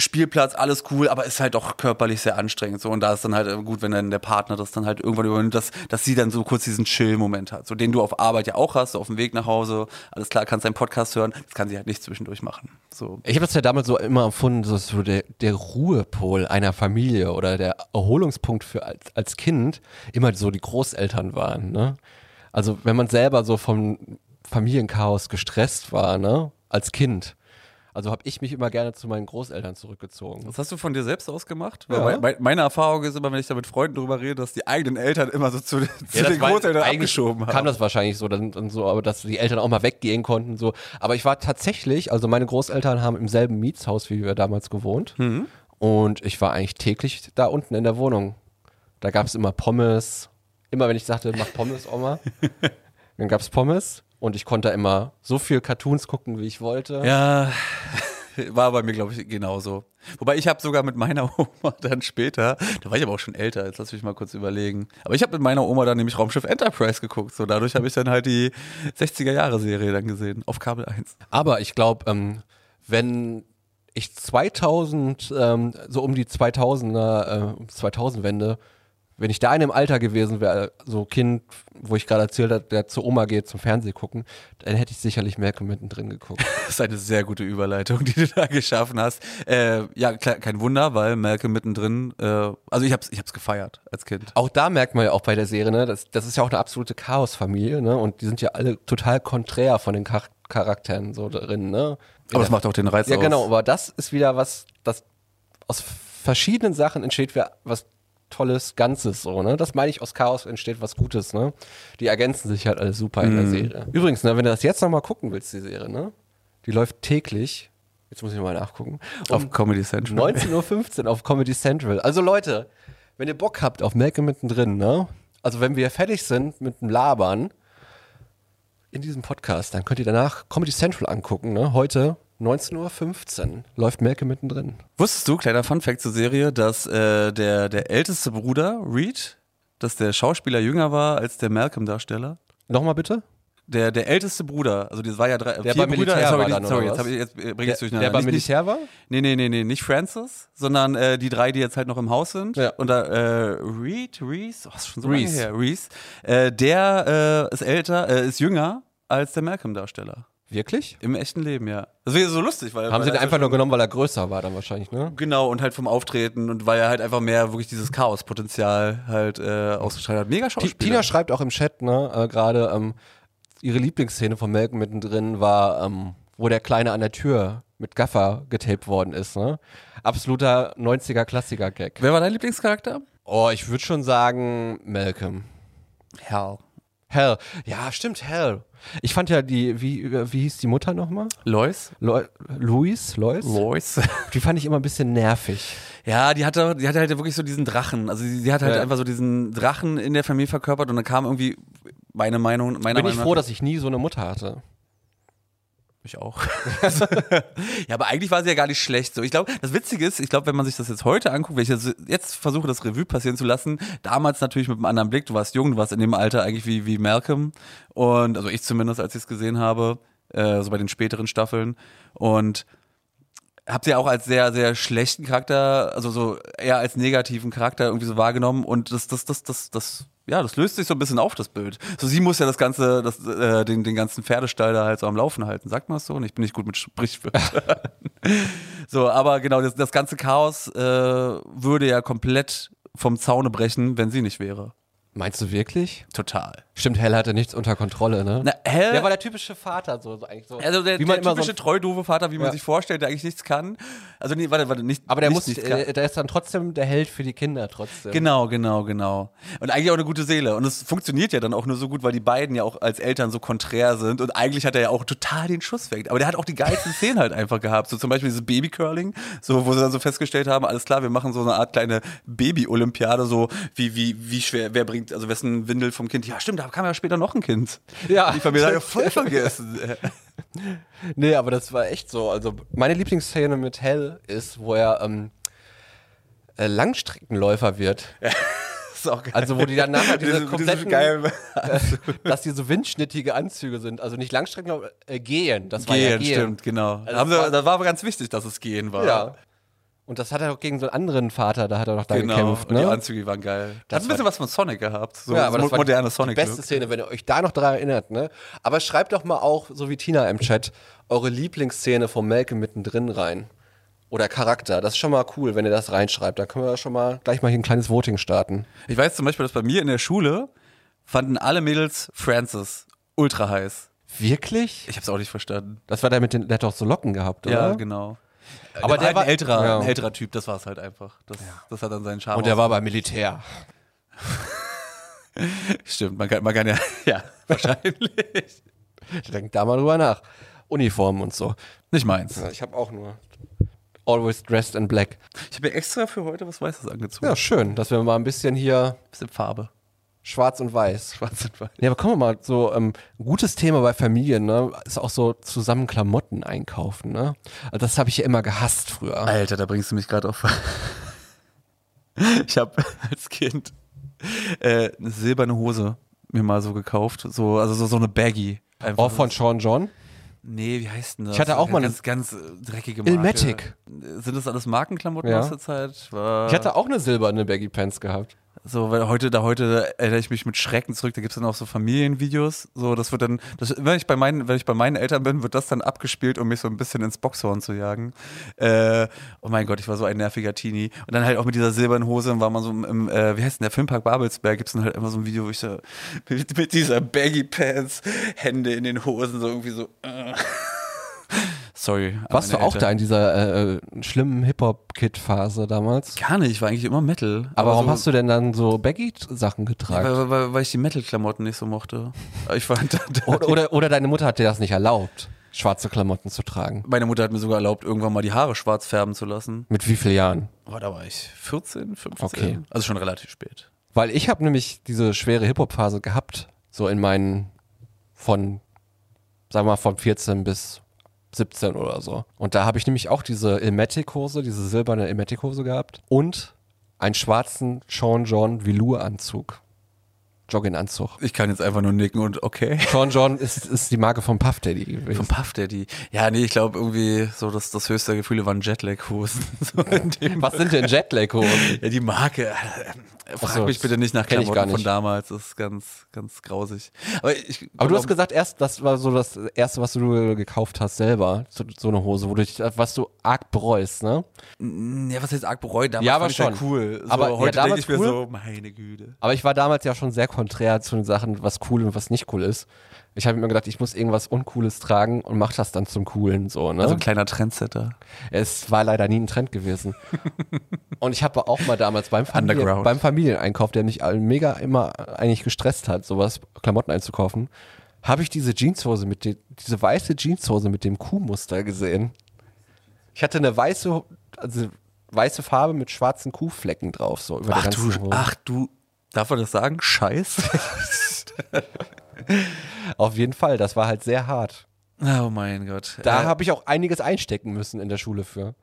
Spielplatz, alles cool, aber ist halt auch körperlich sehr anstrengend. So, und da ist dann halt äh, gut, wenn dann der Partner das dann halt irgendwann übernimmt, dass, dass sie dann so kurz diesen Chill-Moment hat. So, den du auf Arbeit ja auch hast, so auf dem Weg nach Hause. Alles klar, kannst deinen Podcast hören. Das kann sie halt nicht zwischendurch machen. So. Ich habe das ja damals so immer empfunden, so, so der, der Ruhepol einer Familie oder der Erholungspunkt für als, als Kind immer so die Großeltern waren. Ne? Also wenn man selber so vom Familienchaos gestresst war, ne, als Kind. Also habe ich mich immer gerne zu meinen Großeltern zurückgezogen. Das hast du von dir selbst aus gemacht? Ja. Weil mein, meine Erfahrung ist immer, wenn ich da mit Freunden drüber rede, dass die eigenen Eltern immer so zu, *laughs* zu den war- Großeltern abgeschoben haben. kam das wahrscheinlich so, dann, dann so, aber dass die Eltern auch mal weggehen konnten. So. Aber ich war tatsächlich, also meine Großeltern haben im selben Mietshaus wie wir damals gewohnt. Mhm. Und ich war eigentlich täglich da unten in der Wohnung. Da gab es immer Pommes. Immer wenn ich sagte, mach Pommes, Oma, *laughs* dann gab es Pommes. Und ich konnte da immer so viel Cartoons gucken, wie ich wollte. Ja, *laughs* war bei mir, glaube ich, genauso. Wobei ich habe sogar mit meiner *laughs* Oma dann später, da war ich aber auch schon älter, jetzt lass mich mal kurz überlegen. Aber ich habe mit meiner Oma dann nämlich Raumschiff Enterprise geguckt. So dadurch habe ich dann halt die 60er-Jahre-Serie dann gesehen, auf Kabel 1. Aber ich glaube, ähm, wenn ich 2000, ähm, so um die 2000er, äh, 2000-Wende, wenn ich da in einem Alter gewesen wäre, so Kind, wo ich gerade erzählt habe, der zur Oma geht zum Fernsehen gucken, dann hätte ich sicherlich Malcolm mittendrin geguckt. *laughs* Das ist eine sehr gute Überleitung, die du da geschaffen hast. Äh, ja, klar, kein Wunder, weil Malcolm mittendrin, äh, also ich hab's, ich hab's gefeiert als Kind. Auch da merkt man ja auch bei der Serie, ne, das, das ist ja auch eine absolute Chaosfamilie, ne, und die sind ja alle total konträr von den Char Charakteren so drin, ne. Aber das macht auch den Reiz Ja, aus. genau, aber das ist wieder was, das aus verschiedenen Sachen entsteht was tolles Ganzes, so, ne? Das meine ich, aus Chaos entsteht was Gutes, ne? Die ergänzen sich halt alles super in der Mhm. Serie. Übrigens, ne, wenn du das jetzt nochmal gucken willst, die Serie, ne? Die läuft täglich, jetzt muss ich mal nachgucken, um Auf Comedy Central. 19.15 Uhr auf Comedy Central. Also Leute, wenn ihr Bock habt auf Malcolm mittendrin, ne? Also wenn wir fertig sind mit dem Labern in diesem Podcast, dann könnt ihr danach Comedy Central angucken, ne? Heute 19.15 Uhr läuft Malcolm mittendrin. Wusstest du, kleiner Funfact zur Serie, dass äh, der, der älteste Bruder, Reed, dass der Schauspieler jünger war als der Malcolm-Darsteller? Nochmal bitte? Der, der älteste Bruder, also das war ja drei, Der vier Brüder, Militär sorry, dann, sorry jetzt, hab ich, jetzt bring Der, ich's durcheinander. der beim Nicht- Militär war? Nee, nee, nee, nee, nicht Francis, sondern äh, die drei, die jetzt halt noch im Haus sind. Ja. Und da, äh, Reed, Reese, oh, ist schon so Reese. lange her, Reese, äh, der äh, ist älter, äh, ist jünger als der Malcolm-Darsteller. Wirklich? Im echten Leben, ja. Das wäre so lustig, weil. Haben weil sie den einfach nur genommen, weil er größer war dann wahrscheinlich, ne? Genau, und halt vom Auftreten und weil er halt einfach mehr wirklich dieses Chaospotenzial halt äh, ausgestrahlt hat. Mega Schauspieler. Tina schreibt auch im Chat, ne, äh, gerade, ähm, ihre Lieblingsszene von Malcolm mittendrin war, ähm, wo der Kleine an der Tür mit Gaffer getaped worden ist, ne? Absoluter 90er Klassiker-Gag. Wer war dein Lieblingscharakter? Oh, ich würde schon sagen, Malcolm. Hal. Hell. Ja, stimmt, Hell. Ich fand ja die, wie, wie hieß die Mutter nochmal? Lois? Lo Louis? Lois? Lois. *laughs* Die fand ich immer ein bisschen nervig. ja, die hatte, die hatte halt wirklich so diesen Drachen. Also sie, sie hat halt Ja. einfach so diesen Drachen in der Familie verkörpert und dann kam irgendwie meine Meinung, meiner Bin ich froh, dass ich nie so eine Mutter hatte. Ich auch. *laughs* ja, aber eigentlich war sie ja gar nicht schlecht. So, ich glaube, das Witzige ist, ich glaube, wenn man sich das jetzt heute anguckt, wenn ich jetzt, jetzt versuche, das Revue passieren zu lassen, damals natürlich mit einem anderen Blick, du warst jung, du warst in dem Alter eigentlich wie, wie Malcolm. Und, also ich zumindest, als ich es gesehen habe, äh, so bei den späteren Staffeln. Und hab sie auch als sehr, sehr schlechten Charakter, also so eher als negativen Charakter irgendwie so wahrgenommen und das, das, das, das, das, ja, das löst sich so ein bisschen auf, das Bild. So, sie muss ja das ganze, das, äh, den, den ganzen Pferdestall da halt so am Laufen halten. Sagt man das so? Und ich bin nicht gut mit Sprichwörtern. *laughs* so, aber genau, das, das ganze Chaos äh, würde ja komplett vom Zaune brechen, wenn sie nicht wäre. Meinst du wirklich? Total. Stimmt, Hell hatte nichts unter Kontrolle, ne? Na, hä? der war der typische Vater, so, so eigentlich so. also der, wie man der typische treu doofe Vater, wie man Ja. sich vorstellt, der eigentlich nichts kann. Also nee, warte, warte, nicht. aber der nicht, muss, äh, der ist dann trotzdem der Held für die Kinder trotzdem. Genau, genau, genau. Und eigentlich auch eine gute Seele. Und es funktioniert ja dann auch nur so gut, weil die beiden ja auch als Eltern so konträr sind. Und eigentlich hat er ja auch total den Schuss weg. Aber der hat auch die geilsten Szenen halt einfach gehabt. So zum Beispiel dieses Baby-Curling, so, wo sie dann so festgestellt haben, alles klar, wir machen so eine Art kleine Baby-Olympiade, so wie, wie, wie schwer, wer bringt, also wessen Windel vom Kind. Ja, stimmt, da kam ja später noch ein Kind. Ja. Die Familie hat ja voll *laughs* vergessen. Nee, aber das war echt so. Also meine Lieblingsszene mit Hell ist, wo er ähm, äh, Langstreckenläufer wird. *laughs* Das geil. Also wo die dann nachher diese Diese- diese kompletten, geil- *laughs* dass die so windschnittige Anzüge sind. Also nicht Langstrecken, äh, gehen. Das war ja Gehen, gehen. stimmt, genau. Also das sie, war- das war aber ganz wichtig, dass es gehen war. Ja. Und das hat er auch gegen so einen anderen Vater, da hat er doch da Genau, gekämpft. und die Ne? Anzüge waren geil. Das hat ein bisschen war- was von Sonic gehabt. So, Ja, aber das war moderne die sonic beste Szene, wenn ihr euch da noch daran erinnert. Ne? Aber schreibt doch mal auch, so wie Tina im Chat, eure Lieblingsszene vom Melke mittendrin rein. Oder Charakter. Das ist schon mal cool, wenn ihr das reinschreibt. Da können wir schon mal gleich mal hier ein kleines Voting starten. Ich weiß zum Beispiel, dass bei mir in der Schule fanden alle Mädels Francis ultra heiß. Wirklich? Ich hab's auch nicht verstanden. Das war der mit den, der hat doch so Locken gehabt, oder? Ja, genau. Aber der war- ein älterer, ja. ein älterer Typ, das war es halt einfach. Das, das hat dann seinen Charme. Und der war beim Militär. *laughs* Stimmt, man kann, man kann ja, *laughs* ja, wahrscheinlich. Denkt da mal drüber nach. Uniformen und so. Nicht meins. Ja, ich habe auch nur always dressed in black. Ich habe mir extra für heute was Weißes angezogen. Ja, schön, dass wir mal ein bisschen hier Bisschen Farbe. Schwarz und weiß. *laughs* Schwarz und weiß. Ja, aber kommen wir mal so, ähm, ein gutes Thema bei Familien, ne, ist auch so zusammen Klamotten einkaufen, ne? Also das habe ich ja immer gehasst früher. Alter, da bringst du mich gerade auf. *laughs* ich habe als Kind äh, eine silberne Hose mir mal so gekauft. So, also so, so eine Baggy. Einfach Oh, von Sean John? Nee, wie heißt denn das? Ich hatte auch mal eine- ganz, ganz äh, dreckige Marke. Ilmatic. Sind das alles Markenklamotten Ja. aus der Zeit? War Ich hatte auch eine silberne Baggy Pants gehabt. So, weil heute, da heute erinnere ich mich mit Schrecken zurück. Da gibt's dann auch so Familienvideos. So, das wird dann, das, wenn ich bei meinen, wenn ich bei meinen Eltern bin, wird das dann abgespielt, um mich so ein bisschen ins Boxhorn zu jagen. Äh, oh mein Gott, ich war so ein nerviger Teenie. Und dann halt auch mit dieser silbernen Hose, war man so im, äh, wie heißt denn der Filmpark Babelsberg, gibt's dann halt immer so ein Video, wo ich so *laughs* mit, mit dieser Baggy Pants, Hände in den Hosen, so irgendwie so. Äh. Sorry. Warst du auch Eltern. da in dieser äh, äh, schlimmen Hip-Hop-Kid-Phase damals? Gar nicht, ich war eigentlich immer Metal. Aber warum so, hast du denn dann so Baggy-Sachen getragen? Weil, weil, weil, weil ich die Metal-Klamotten nicht so mochte. Ich fand, *laughs* oder, oder, oder deine Mutter hat dir das nicht erlaubt, schwarze Klamotten zu tragen? meine Mutter hat mir sogar erlaubt, irgendwann mal die Haare schwarz färben zu lassen. Mit wie vielen Jahren? Oh, da war ich 14, 15. Okay. Also schon relativ spät. Weil ich habe nämlich diese schwere Hip-Hop-Phase gehabt, so in meinen von, sagen wir mal, von 14 bis 17 oder so. Und da habe ich nämlich auch diese Ilmatic-Hose, diese silberne Ilmatic-Hose gehabt und einen schwarzen Sean John Velour-Anzug. Jogginganzug. Ich kann jetzt einfach nur nicken und okay. Sean John ist, ist die Marke von Puff Daddy gewesen. Vom Puff Daddy. Ja, nee, ich glaube irgendwie so, dass das höchste Gefühl waren Jetlag-Hosen. *laughs* So Was sind denn Jetlag-Hosen? ja, die Marke. Äh, frag so, mich bitte nicht nach Klamotten von nicht. damals. Das ist ganz, ganz grausig. Aber, ich, Aber du hast gesagt, erst, das war so das erste, was du gekauft hast selber, so, so eine Hose, wo du dich, was du arg bereust, ne? Ja, was heißt arg bereut? Damals Ja, ich schon. ja cool. So, Aber, ja, heute denke damals ich mir cool. so, meine Güte. Aber ich war damals ja schon sehr konträr zu den Sachen, was cool und was nicht cool ist. Ich habe mir gedacht, ich muss irgendwas Uncooles tragen und mach das dann zum Coolen, so, ne? Also ein kleiner Trendsetter. es war leider nie ein Trend gewesen. *laughs* und ich habe auch mal damals beim, Familien, beim Familieneinkauf, der mich mega immer eigentlich gestresst hat, sowas, Klamotten einzukaufen, habe ich diese Jeanshose mit den, diese weiße Jeanshose mit dem Kuhmuster gesehen. Ich hatte eine weiße, also weiße Farbe mit schwarzen Kuhflecken drauf, so über Ach der du, ganzen Hose. ach du, darf man das sagen? Scheiß. *laughs* Auf jeden Fall, das war halt sehr hart. oh mein Gott. Da Äh, habe ich auch einiges einstecken müssen in der Schule für.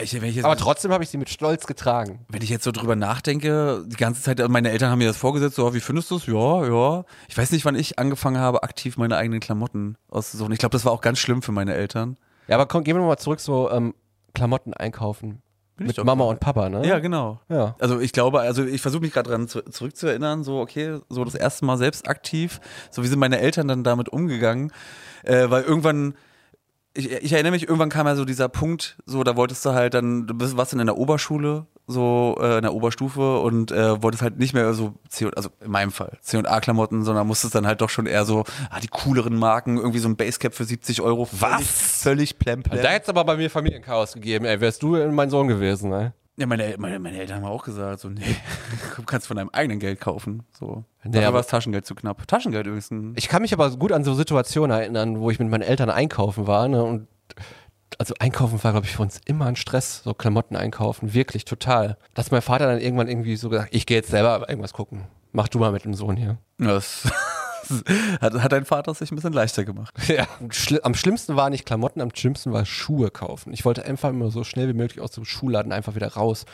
ich, ich Aber trotzdem habe ich sie mit Stolz getragen. wenn ich jetzt so drüber nachdenke, die ganze Zeit, meine Eltern haben mir das vorgesetzt, so, wie findest du es? Ja, ja. Ich weiß nicht, wann ich angefangen habe, aktiv meine eigenen Klamotten auszusuchen. Ich glaube, das war auch ganz schlimm für meine Eltern. Ja, aber komm, gehen wir nochmal zurück, so ähm, Klamotten einkaufen. Bin mit Mama und Papa, ne? Ja, genau. Ja. Also ich glaube, also ich versuche mich gerade dran zu, zurückzuerinnern, so okay, so das erste Mal selbst aktiv, so wie sind meine Eltern dann damit umgegangen, äh, weil irgendwann, ich, ich erinnere mich, irgendwann kam ja so dieser Punkt, so da wolltest du halt dann, du bist, warst dann in der Oberschule, so äh, in der Oberstufe und äh, wolltest halt nicht mehr so C also in meinem Fall C&A-Klamotten, sondern musstest dann halt doch schon eher so ah, die cooleren Marken, irgendwie so ein Basecap für 70 Euro. Völlig, völlig plemplem. Da hätte es aber bei mir Familienchaos gegeben, ey. Wärst du mein Sohn gewesen, ne? Ja, meine, meine, meine Eltern haben auch gesagt, so, nee, *laughs* du kannst von deinem eigenen Geld kaufen. So. Nee, aber- war das Taschengeld zu knapp. Taschengeld übrigens. Ich kann mich aber gut an so Situationen erinnern, wo ich mit meinen Eltern einkaufen war, ne? Und also einkaufen war, glaube ich, für uns immer ein Stress, so Klamotten einkaufen, wirklich total. Dass mein Vater dann irgendwann irgendwie so gesagt, ich gehe jetzt selber irgendwas gucken. Mach du mal mit dem Sohn hier. Das *laughs* hat, hat dein Vater sich ein bisschen leichter gemacht. *laughs* Ja. Am schlimmsten war nicht Klamotten, am schlimmsten war Schuhe kaufen. Ich wollte einfach immer so schnell wie möglich aus dem Schuhladen einfach wieder raus.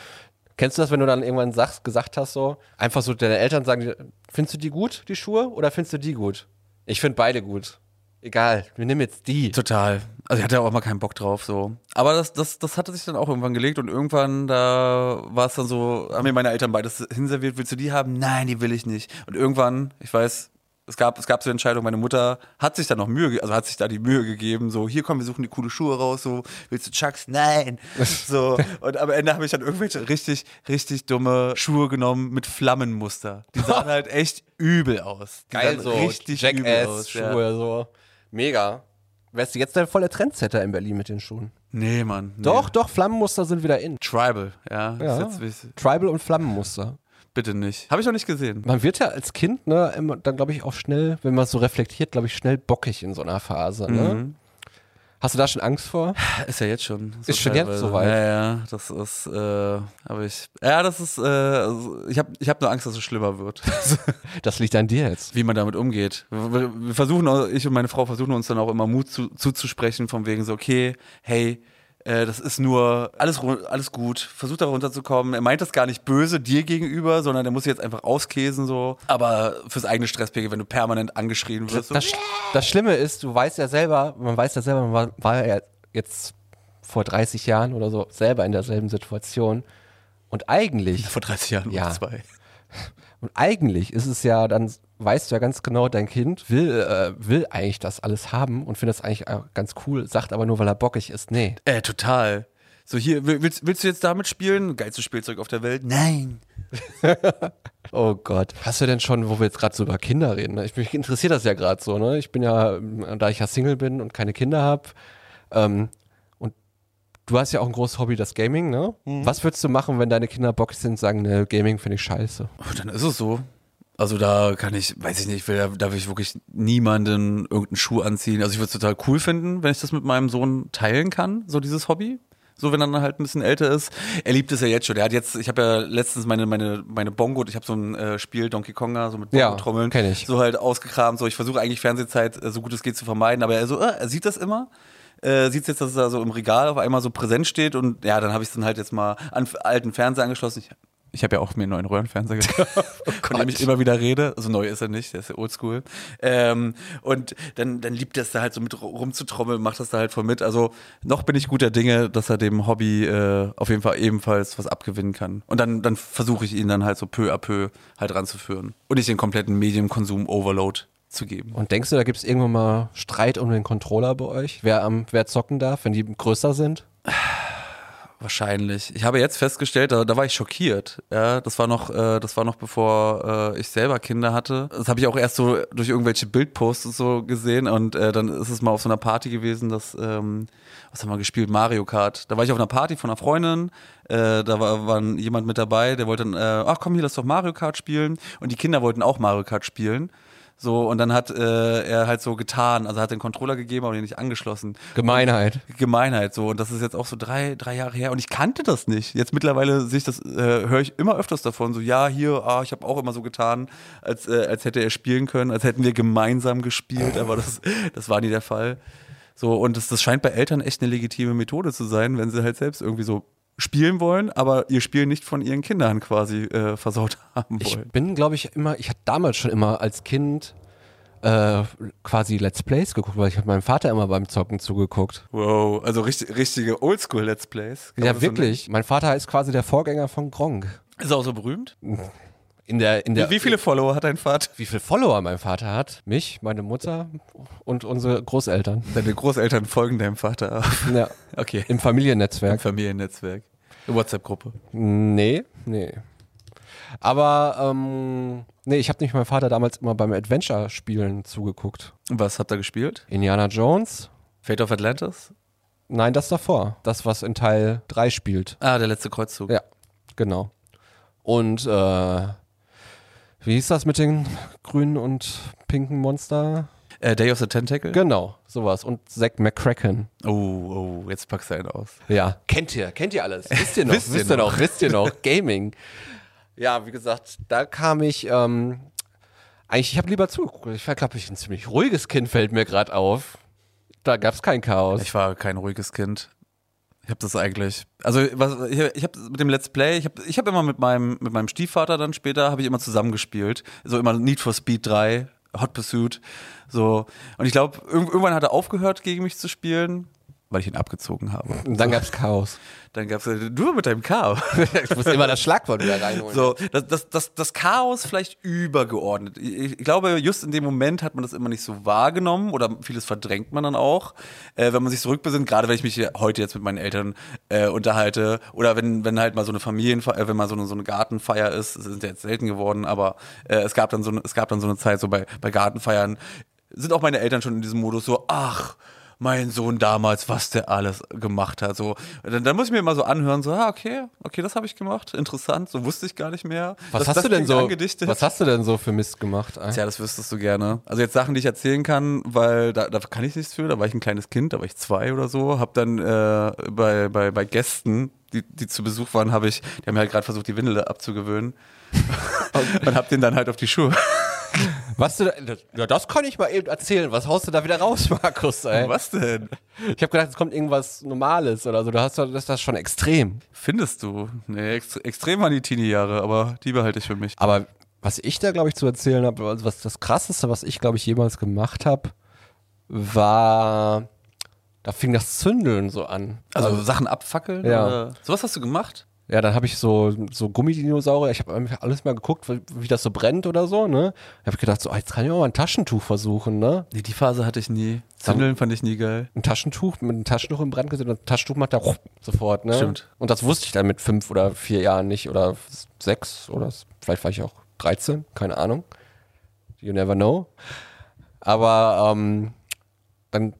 Kennst du das, wenn du dann irgendwann sagst, gesagt hast, so, einfach so deine Eltern sagen, findest du die gut, die Schuhe, oder findest du die gut? Ich finde beide gut. Egal, wir nehmen jetzt die. Total. Also ich hatte auch mal keinen Bock drauf, so. Aber das, das, das hatte sich dann auch irgendwann gelegt und irgendwann, da war es dann so, haben mir meine Eltern beides hinserviert, willst du die haben? Nein, die will ich nicht. Und irgendwann, ich weiß, es gab, es gab so eine Entscheidung, meine Mutter hat sich da noch Mühe, also hat sich da die Mühe gegeben, so, hier komm, wir suchen die coole Schuhe raus, so, willst du Chucks? Nein. *laughs* So, und am Ende habe ich dann irgendwelche richtig, richtig dumme Schuhe genommen mit Flammenmuster. Die sahen *laughs* halt echt übel aus. Die Geil so, richtig übel aus. Jackass-Schuhe, Ja. so. Mega. Wärst du jetzt der volle Trendsetter in Berlin mit den Schuhen? Nee, Mann. Nee. Doch, doch, Flammenmuster sind wieder in. Tribal, ja. Ja. Ist jetzt, wie- Tribal und Flammenmuster. bitte nicht. Habe ich noch nicht gesehen. Man wird ja als Kind, ne, immer, dann glaube ich auch schnell, wenn man so reflektiert, glaube ich, schnell bockig in so einer Phase, ne? Mhm. Hast du da schon Angst vor? Ist ja jetzt schon. Ist schon jetzt soweit. Ja, ja, das ist, äh, aber ich, ja, das ist, äh, also ich habe ich hab nur Angst, dass es schlimmer wird, *laughs* Das liegt an dir jetzt. wie man damit umgeht. Wir, wir versuchen, ich und meine Frau versuchen uns dann auch immer Mut zu, zuzusprechen, von wegen so, okay, hey, äh, das ist nur alles, alles gut, versuch da runterzukommen. Er meint das gar nicht böse dir gegenüber, sondern er muss jetzt einfach auskäsen so. Aber fürs eigene Stresspegel, wenn du permanent angeschrien wirst, so, Das, das Schlimme ist, du weißt ja selber, man weiß ja selber, man war, war ja jetzt vor 30 Jahren oder so selber in derselben Situation. Und eigentlich, vor 30 Jahren Ja. zwei. und eigentlich ist es ja, dann weißt du ja ganz genau, dein Kind will, äh, will eigentlich das alles haben und findet das eigentlich auch ganz cool, sagt aber nur, weil er bockig ist, nee. Äh, total. So, hier, will- willst, willst du jetzt damit spielen? Geilstes Spielzeug auf der Welt? Nein. *laughs* Oh Gott. Hast du denn schon, wo wir jetzt gerade so über Kinder reden, ne? ich, mich interessiert das ja gerade so, ne? Ich bin ja, ähm, da ich ja Single bin und keine Kinder habe, ähm, und du hast ja auch ein großes Hobby, das Gaming, ne? Was würdest du machen, wenn deine Kinder bockig sind und sagen, ne, Gaming finde ich scheiße? Oh, dann ist es so. Also da kann ich, weiß ich nicht, will, da, will ich wirklich niemanden irgendeinen Schuh anziehen. Also ich würde es total cool finden, wenn ich das mit meinem Sohn teilen kann, so dieses Hobby. So, wenn er dann halt ein bisschen älter ist. Er liebt es ja jetzt schon. Er hat jetzt, ich habe ja letztens meine, meine, meine Bongo, ich habe so ein äh, Spiel Donkey Konga, so mit Ja, Bongo-Trommeln, kenn ich. so halt ausgekramt. So, ich versuche eigentlich Fernsehzeit äh, so gut es geht zu vermeiden, aber er so, äh, er sieht das immer. Äh, sieht jetzt, dass es da so im Regal auf einmal so präsent steht und ja, dann habe ich es dann halt jetzt mal an alten Fernseher angeschlossen. Ich, ich habe ja auch mir einen neuen Röhrenfernseher *laughs* gekauft, von dem ich immer wieder rede. Also neu ist er nicht, der ist ja oldschool. Ähm, und dann, dann liebt er es da halt so mit rumzutrommeln, macht das da halt voll mit. Also noch bin ich guter Dinge, dass er dem Hobby äh, auf jeden Fall ebenfalls was abgewinnen kann. Und dann, dann versuche ich ihn dann halt so peu à peu halt ranzuführen. Und nicht den kompletten Medienkonsum-Overload zu geben. Und denkst du, da gibt es irgendwann mal Streit um den Controller bei euch? Wer, am, wer zocken darf, wenn die größer sind? Wahrscheinlich. Ich habe jetzt festgestellt, da, da war ich schockiert. Ja, das war noch, äh, das war noch bevor äh, ich selber Kinder hatte. Das habe ich auch erst so durch irgendwelche Bildposts und so gesehen und äh, dann ist es mal auf so einer Party gewesen, dass ähm, was haben wir gespielt? Mario Kart. Da war ich auf einer Party von einer Freundin. Äh, da war, war jemand mit dabei, der wollte dann, äh, ach komm hier, lass doch Mario Kart spielen. Und die Kinder wollten auch Mario Kart spielen. So, und dann hat äh, er halt so getan, also hat den Controller gegeben, aber den nicht angeschlossen. Gemeinheit. Gemeinheit so. Und das ist jetzt auch so drei drei Jahre her. Und ich kannte das nicht. Jetzt mittlerweile sehe ich das äh, höre ich immer öfters davon. So ja hier ah ich habe auch immer so getan als äh, als hätte er spielen können als hätten wir gemeinsam gespielt. Aber das das war nie der Fall. So und das, das scheint bei Eltern echt eine legitime Methode zu sein wenn sie halt selbst irgendwie so spielen wollen aber ihr Spiel nicht von ihren Kindern quasi äh, versaut *laughs* haben Ich wollen bin, glaube ich, immer, ich hatte damals schon immer als Kind äh, quasi Let's Plays geguckt, weil ich habe meinem Vater immer beim Zocken zugeguckt. wow also richtig, richtige Oldschool Let's Plays Kann Ja, das so wirklich. Mein Vater ist quasi der Vorgänger von Gronk. ist er auch so berühmt *laughs* In der, in der, wie viele Follower hat dein Vater wie viele Follower mein Vater hat? Mich, meine Mutter und unsere Großeltern. Deine Großeltern folgen deinem Vater. Ja, *laughs* Okay. im Familiennetzwerk. Familiennetzwerk. WhatsApp-Gruppe. Nee, nee. Aber, ähm, nee, ich habe nämlich meinem Vater damals immer beim Adventure-Spielen zugeguckt. Was habt ihr gespielt? Indiana Jones? Fate of Atlantis? Nein, das davor. Das, was in Teil 3 spielt. Ah, der letzte Kreuzzug. Ja, genau. Und, äh, wie hieß das mit den grünen und pinken Monster? Äh, Day of the Tentacle? Genau, sowas. Und Zack McCracken. oh, oh, jetzt packst du einen aus. Ja. Kennt ihr, kennt ihr alles. *laughs* Wisst ihr noch, Wisst ihr wisst ihr noch. noch, wisst ihr noch. *laughs* Gaming. Ja, wie gesagt, da kam ich, ähm, eigentlich, ich habe lieber zugeguckt. Ich war, glaube ich, ein ziemlich ruhiges Kind, fällt mir gerade auf. Da gab es kein Chaos. Ich war kein ruhiges Kind. Ich habe das eigentlich, also was, ich, ich habe mit dem Let's Play, ich habe ich hab immer mit meinem mit meinem Stiefvater dann später habe ich immer zusammengespielt, so immer Need for Speed 3, Hot Pursuit, so. Und ich glaube irgendwann hat er aufgehört gegen mich zu spielen, weil ich ihn abgezogen habe. Und dann gab es Chaos. Dann gab's äh, du mit deinem Chaos. *laughs* ich muss immer das Schlagwort wieder reinholen. So, das, das, das, das Chaos vielleicht übergeordnet. Ich, ich glaube, just in dem Moment hat man das immer nicht so wahrgenommen oder vieles verdrängt man dann auch, äh, wenn man sich zurückbesinnt, gerade wenn ich mich heute jetzt mit meinen Eltern äh, unterhalte oder wenn, wenn halt mal so eine Familienfeier, äh, wenn mal so eine, so eine Gartenfeier ist, das sind ja jetzt selten geworden, aber äh, es gab dann so eine, es gab dann so eine Zeit, so bei, bei Gartenfeiern, sind auch meine Eltern schon in diesem Modus so, ach, mein Sohn damals, was der alles gemacht hat. So, dann, dann muss ich mir immer so anhören, so, ah, okay, okay, das habe ich gemacht, interessant, so wusste ich gar nicht mehr. was das, hast das du denn so? Angedichtet. Was hast du denn so für Mist gemacht? ey? Tja, das wüsstest du gerne. Also jetzt Sachen, die ich erzählen kann, weil da, da kann ich nichts für. Da war ich ein kleines Kind, da war ich zwei oder so. Hab dann äh, bei, bei, bei Gästen, die, die zu Besuch waren, habe ich, die haben mir halt gerade versucht, die Windel abzugewöhnen. *laughs* und hab den dann halt auf die Schuhe. Was du da, ja, das kann ich mal eben erzählen. Was haust du da wieder raus, *laughs* Markus? Ey? Was denn? Ich habe gedacht, es kommt irgendwas Normales oder so. Du hast doch- das ist das schon extrem. Findest du? Nee, ext extrem waren die Teenie-Jahre, aber die behalte ich für mich. Aber was ich da, glaube ich, zu erzählen habe, also was das krasseste, was ich, glaube ich, jemals gemacht habe, war, da fing das Zündeln so an. Also Sachen abfackeln? Ja. Oder? Sowas hast du gemacht? Ja, dann habe ich so, so Gummidinosaurier, ich habe alles mal geguckt, wie, das so brennt oder so, ne? Habe ich gedacht, so, ah, jetzt kann ich auch mal ein Taschentuch versuchen, ne? Nee, die Phase hatte ich nie. Zündeln fand ich nie geil. Ein Taschentuch, mit einem Taschentuch im Brand gesetzt und ein Taschentuch macht da sofort, ne? Stimmt. Und das wusste ich dann mit fünf oder vier Jahren nicht oder sechs oder vielleicht war ich auch 13, keine Ahnung. You never know. Aber ähm, dann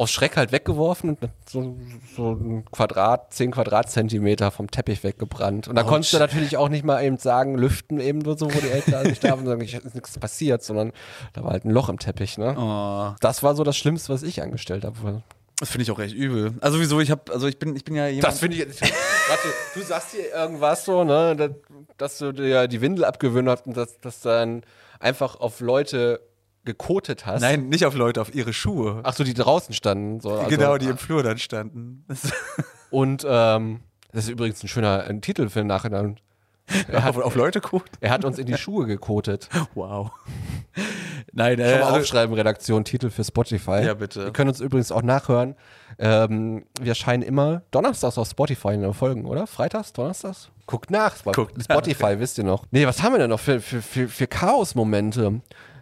aus Schreck halt weggeworfen und so, so ein Quadrat, zehn Quadratzentimeter vom Teppich weggebrannt. Und da konntest du natürlich auch nicht mal eben sagen, lüften eben nur so, wo die Eltern *laughs* nicht da waren und sagen, ich- ist nichts passiert, sondern da war halt ein Loch im Teppich, ne? Oh, Das war so das Schlimmste, was ich angestellt habe. das finde ich auch echt übel. Also wieso, ich habe, also ich bin, ich bin ja jemand. Das finde ich. Warte, du sagst hier irgendwas so, ne, dass, dass du dir die Windel abgewöhnt hast und dass, dass dann einfach auf Leute gekotet hast. Nein, nicht auf Leute, auf ihre Schuhe. Ach so, die draußen standen. So, also, genau, die im Flur dann standen. *laughs* Und ähm, das ist übrigens ein schöner ein Titel für den Nachhinein. *laughs* auf, auf Leute guckt. Er hat uns in die Schuhe gekotet. *laughs* Wow. Nein, Schon äh, mal also, aufschreiben, Redaktion, Titel für Spotify. Ja, bitte. Wir können uns übrigens auch nachhören. Ähm, wir erscheinen immer donnerstags auf Spotify in den Folgen, oder? Freitags, donnerstags? Guckt nach. Guckt nach. Spotify, wisst ihr noch. Nee, was haben wir denn noch für, für, für, für Chaos-Momente?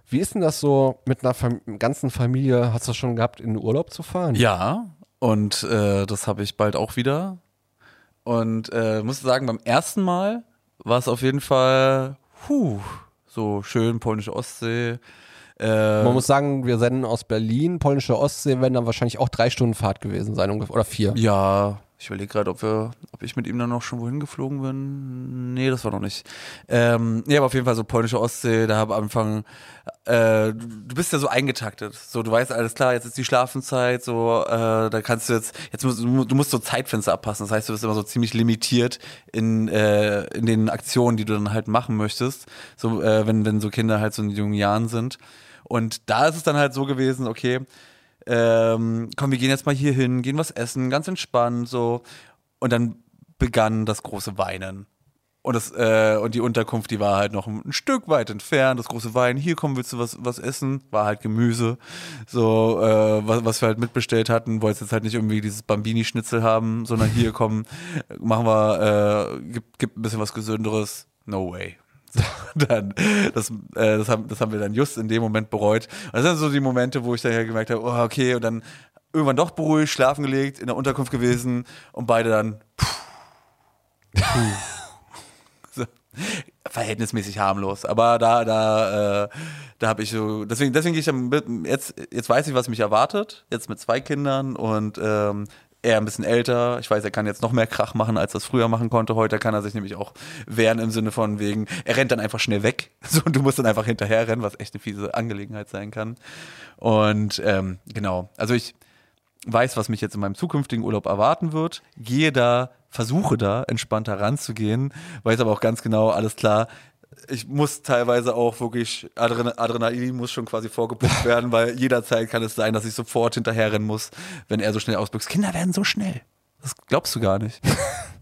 Wie ist denn das so mit einer Fam ganzen Familie? Hast du das schon gehabt, in den Urlaub zu fahren? ja, und äh, das habe ich bald auch wieder. Und äh, muss sagen, beim ersten Mal war es auf jeden Fall, puh, so schön polnische Ostsee. Äh, Man muss sagen, wir senden aus Berlin, polnische Ostsee werden dann wahrscheinlich auch drei Stunden Fahrt gewesen sein, ungefähr, oder vier. Ja, ich überlege gerade, ob wir, ob ich mit ihm dann noch schon wohin geflogen bin. Nee, das war noch nicht. Ähm, nee, aber auf jeden Fall so polnische Ostsee, da habe am Anfang, äh, du bist ja so eingetaktet. So, du weißt alles klar, jetzt ist die Schlafenszeit, so, äh, da kannst du jetzt, jetzt musst du musst so Zeitfenster abpassen. Das heißt, du bist immer so ziemlich limitiert in, äh, in den Aktionen, die du dann halt machen möchtest. So, äh, wenn, wenn so Kinder halt so in jungen Jahren sind. Und da ist es dann halt so gewesen, okay, ähm, komm, wir gehen jetzt mal hier hin, gehen was essen, ganz entspannt, so. Und dann begann das große Weinen. Und, das, äh, und die Unterkunft, die war halt noch ein Stück weit entfernt, das große Weinen, hier kommen willst du was, was essen, war halt Gemüse, so, äh, was, was wir halt mitbestellt hatten, wolltest jetzt halt nicht irgendwie dieses Bambini-Schnitzel haben, sondern hier *laughs* kommen, machen wir, äh, gibt, gibt ein bisschen was Gesünderes, no way. *laughs* Dann, das, äh, das, haben, das haben wir dann just in dem Moment bereut. Und das sind so die Momente, wo ich dann ja gemerkt habe, oh, okay, und dann irgendwann doch beruhigt, schlafen gelegt, in der Unterkunft gewesen und beide dann, puh, *laughs* so. Verhältnismäßig harmlos. Aber da, da, äh, da habe ich so, deswegen, deswegen gehe ich dann mit, jetzt, jetzt weiß ich, was mich erwartet. Jetzt mit zwei Kindern und ähm, er ein bisschen älter. Ich weiß, er kann jetzt noch mehr Krach machen, als er es früher machen konnte. Heute kann er sich nämlich auch wehren im Sinne von wegen, er rennt dann einfach schnell weg. *laughs* So, und du musst dann einfach hinterher rennen, was echt eine fiese Angelegenheit sein kann. Und ähm, genau, also ich weiß, was mich jetzt in meinem zukünftigen Urlaub erwarten wird, gehe da, versuche da entspannter ranzugehen, weiß aber auch ganz genau, alles klar, ich muss teilweise auch wirklich, Adren Adrenalin muss schon quasi vorgepumpt *laughs* werden, weil jederzeit kann es sein, dass ich sofort hinterherrennen muss, wenn er so schnell ausbüchst. Kinder werden so schnell. Das glaubst du gar nicht. *laughs*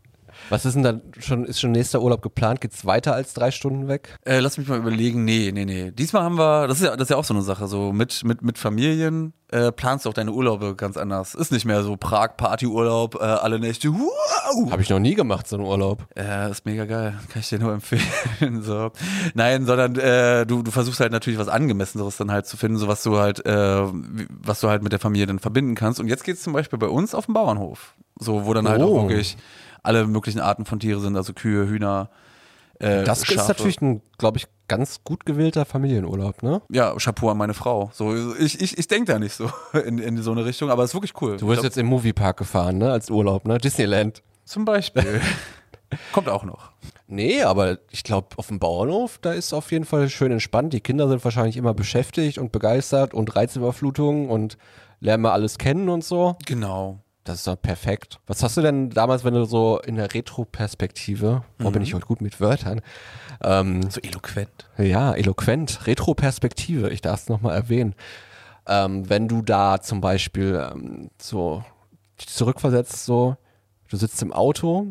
Was ist denn dann schon, ist schon nächster Urlaub geplant? Geht's weiter als drei Stunden weg? Äh, lass mich mal überlegen. Nee, nee, nee. Diesmal haben wir, das ist ja, das ist ja auch so eine Sache, so mit, mit, mit Familien äh, planst du auch deine Urlaube ganz anders. Ist nicht mehr so Prag-Party-Urlaub, äh, alle Nächte, wow! Habe ich noch nie gemacht, so einen Urlaub. Ja, ist mega geil. Kann ich dir nur *laughs* empfehlen. so. Nein, sondern äh, du, du versuchst halt natürlich was Angemesseneres dann halt zu finden, so was du halt, äh, was du halt mit der Familie dann verbinden kannst. Und jetzt geht's zum Beispiel bei uns auf dem Bauernhof. So, wo dann halt Oh. auch wirklich alle möglichen Arten von Tiere sind, also Kühe, Hühner. Äh, Das ist Schafe. natürlich ein, glaube ich, ganz gut gewählter Familienurlaub, ne? Ja, Chapeau an meine Frau. So, ich, ich, ich denke da nicht so *laughs* in, in so eine Richtung, aber es ist wirklich cool. Du wirst jetzt im Moviepark gefahren, ne? Als Urlaub, ne? Disneyland. Zum Beispiel. *laughs* Kommt auch noch. Nee, aber ich glaube, auf dem Bauernhof, da ist auf jeden Fall schön entspannt. Die Kinder sind wahrscheinlich immer beschäftigt und begeistert und Reizüberflutung und lernen mal alles kennen und so. Genau. Das ist doch perfekt. Was hast du denn damals, wenn du so in der Retro-Perspektive, wo bin ich heute gut mit Wörtern, ähm, So eloquent. ja, eloquent, Retro-Perspektive, ich darf es nochmal erwähnen. Ähm, wenn du da zum Beispiel ähm, so zurückversetzt, so, du sitzt im Auto.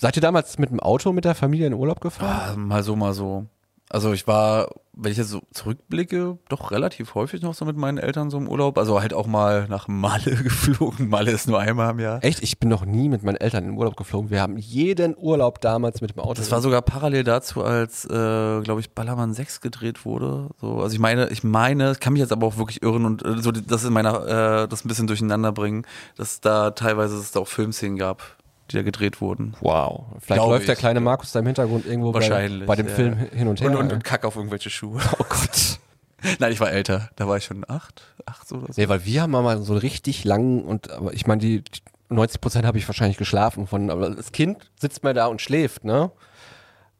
Seid ihr damals mit dem Auto mit der Familie in Urlaub gefahren? Ah, mal so, mal so. Also ich war, wenn ich jetzt so zurückblicke, doch relativ häufig noch so mit meinen Eltern so im Urlaub. Also halt auch mal nach Malle *laughs* geflogen. Malle ist nur einmal im Jahr. Echt? Ich bin noch nie mit meinen Eltern in Urlaub geflogen. Wir haben jeden Urlaub damals mit dem Auto. Das war sogar parallel dazu, als, äh, glaube ich, Ballermann 6 gedreht wurde. So, also ich meine, ich meine, kann mich jetzt aber auch wirklich irren und äh, so das in meiner, äh, das ein bisschen durcheinander bringen, dass da teilweise es da auch Filmszenen gab, die da gedreht wurden. Wow. Vielleicht Glaub läuft der ich, kleine ja. Markus da im Hintergrund irgendwo bei, Wahrscheinlich. bei dem ja. Film hin und her. Und, und, und Kack auf irgendwelche Schuhe. *laughs* oh Gott. *laughs* Nein, ich war älter. Da war ich schon acht, acht so oder so. Nee, weil wir haben mal so einen richtig langen und aber ich meine, die, die 90 Prozent habe ich wahrscheinlich geschlafen von, aber das Kind sitzt mal da und schläft, ne?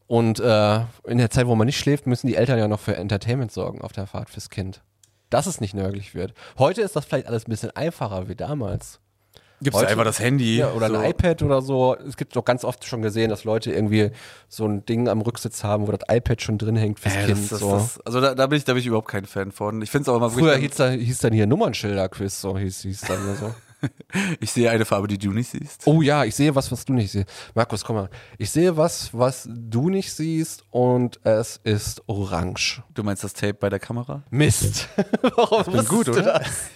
Und äh, in der Zeit, wo man nicht schläft, müssen die Eltern ja noch für Entertainment sorgen auf der Fahrt fürs Kind. Dass es nicht nörglich wird. Heute ist das vielleicht alles ein bisschen einfacher wie damals. Gibst Heute- einfach das Handy. Ja, oder so. ein iPad oder so. Es gibt doch ganz oft schon gesehen, dass Leute irgendwie so ein Ding am Rücksitz haben, wo das iPad schon drin hängt fürs Äh, Kind. das, das, so. das, also da, da bin ich, da bin ich überhaupt kein Fan von. Ich finde es auch immer Früher hieß, da, hieß dann hier Nummernschilder-Quiz, so hieß, hieß dann oder so. *laughs* ich sehe eine Farbe, die du nicht siehst. Oh ja, ich sehe was, was du nicht siehst. Markus, komm mal. Ich sehe was, was du nicht siehst und es ist orange. Du meinst das Tape bei der Kamera? Mist. *laughs* Warum bin gut, oder? Das?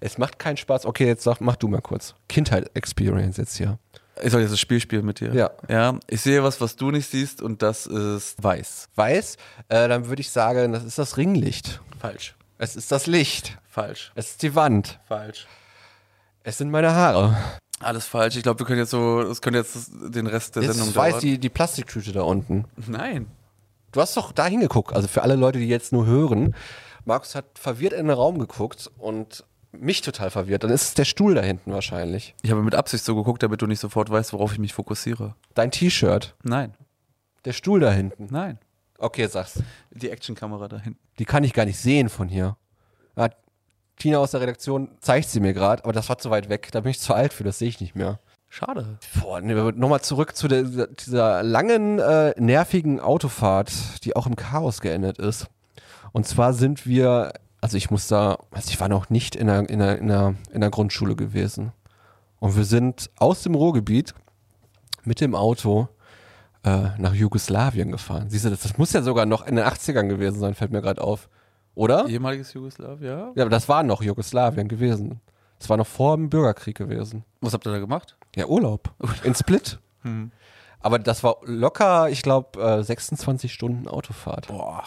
Es macht keinen Spaß. Okay, jetzt sag, mach du mal kurz. Kindheit-Experience jetzt hier. Ich soll jetzt das Spiel spielen mit dir. Ja. Ja. Ich sehe was, was du nicht siehst und das ist weiß. Weiß, äh, dann würde ich sagen, das ist das Ringlicht. Falsch. Es ist das Licht. Falsch. Es ist die Wand. Falsch. Es sind meine Haare. Alles falsch. Ich glaube, wir können jetzt so, das könnte jetzt den Rest der Jetzt Sendung weiß dauern. die, die Plastiktüte da unten. Nein. Du hast doch da hingeguckt. Also für alle Leute, die jetzt nur hören. Markus hat verwirrt in den Raum geguckt und mich total verwirrt. Dann ist es der Stuhl da hinten wahrscheinlich. Ich habe mit Absicht so geguckt, damit du nicht sofort weißt, worauf ich mich fokussiere. Dein T-Shirt. Nein. Der Stuhl da hinten. Nein. Okay, sag's. Die Actionkamera da hinten. Die kann ich gar nicht sehen von hier. Tina aus der Redaktion zeigt sie mir gerade, aber das war zu weit weg. Da bin ich zu alt für, das sehe ich nicht mehr. Schade. Boah, nee, nochmal zurück zu der, dieser- dieser langen, äh, nervigen Autofahrt, die auch im Chaos geendet ist. Und zwar sind wir, also ich muss da, also ich war noch nicht in der, in der, in der, in der Grundschule gewesen. Und wir sind aus dem Ruhrgebiet mit dem Auto äh, nach Jugoslawien gefahren. Siehst du, das, das muss ja sogar noch in den 80ern gewesen sein, fällt mir gerade auf. Oder? Ehemaliges Jugoslawien, ja. Ja, aber das war noch Jugoslawien gewesen. Das war noch vor dem Bürgerkrieg gewesen. Was habt ihr da gemacht? Ja, Urlaub. In Split. *laughs* Aber das war locker, ich glaube, äh, 26 Stunden Autofahrt. Boah.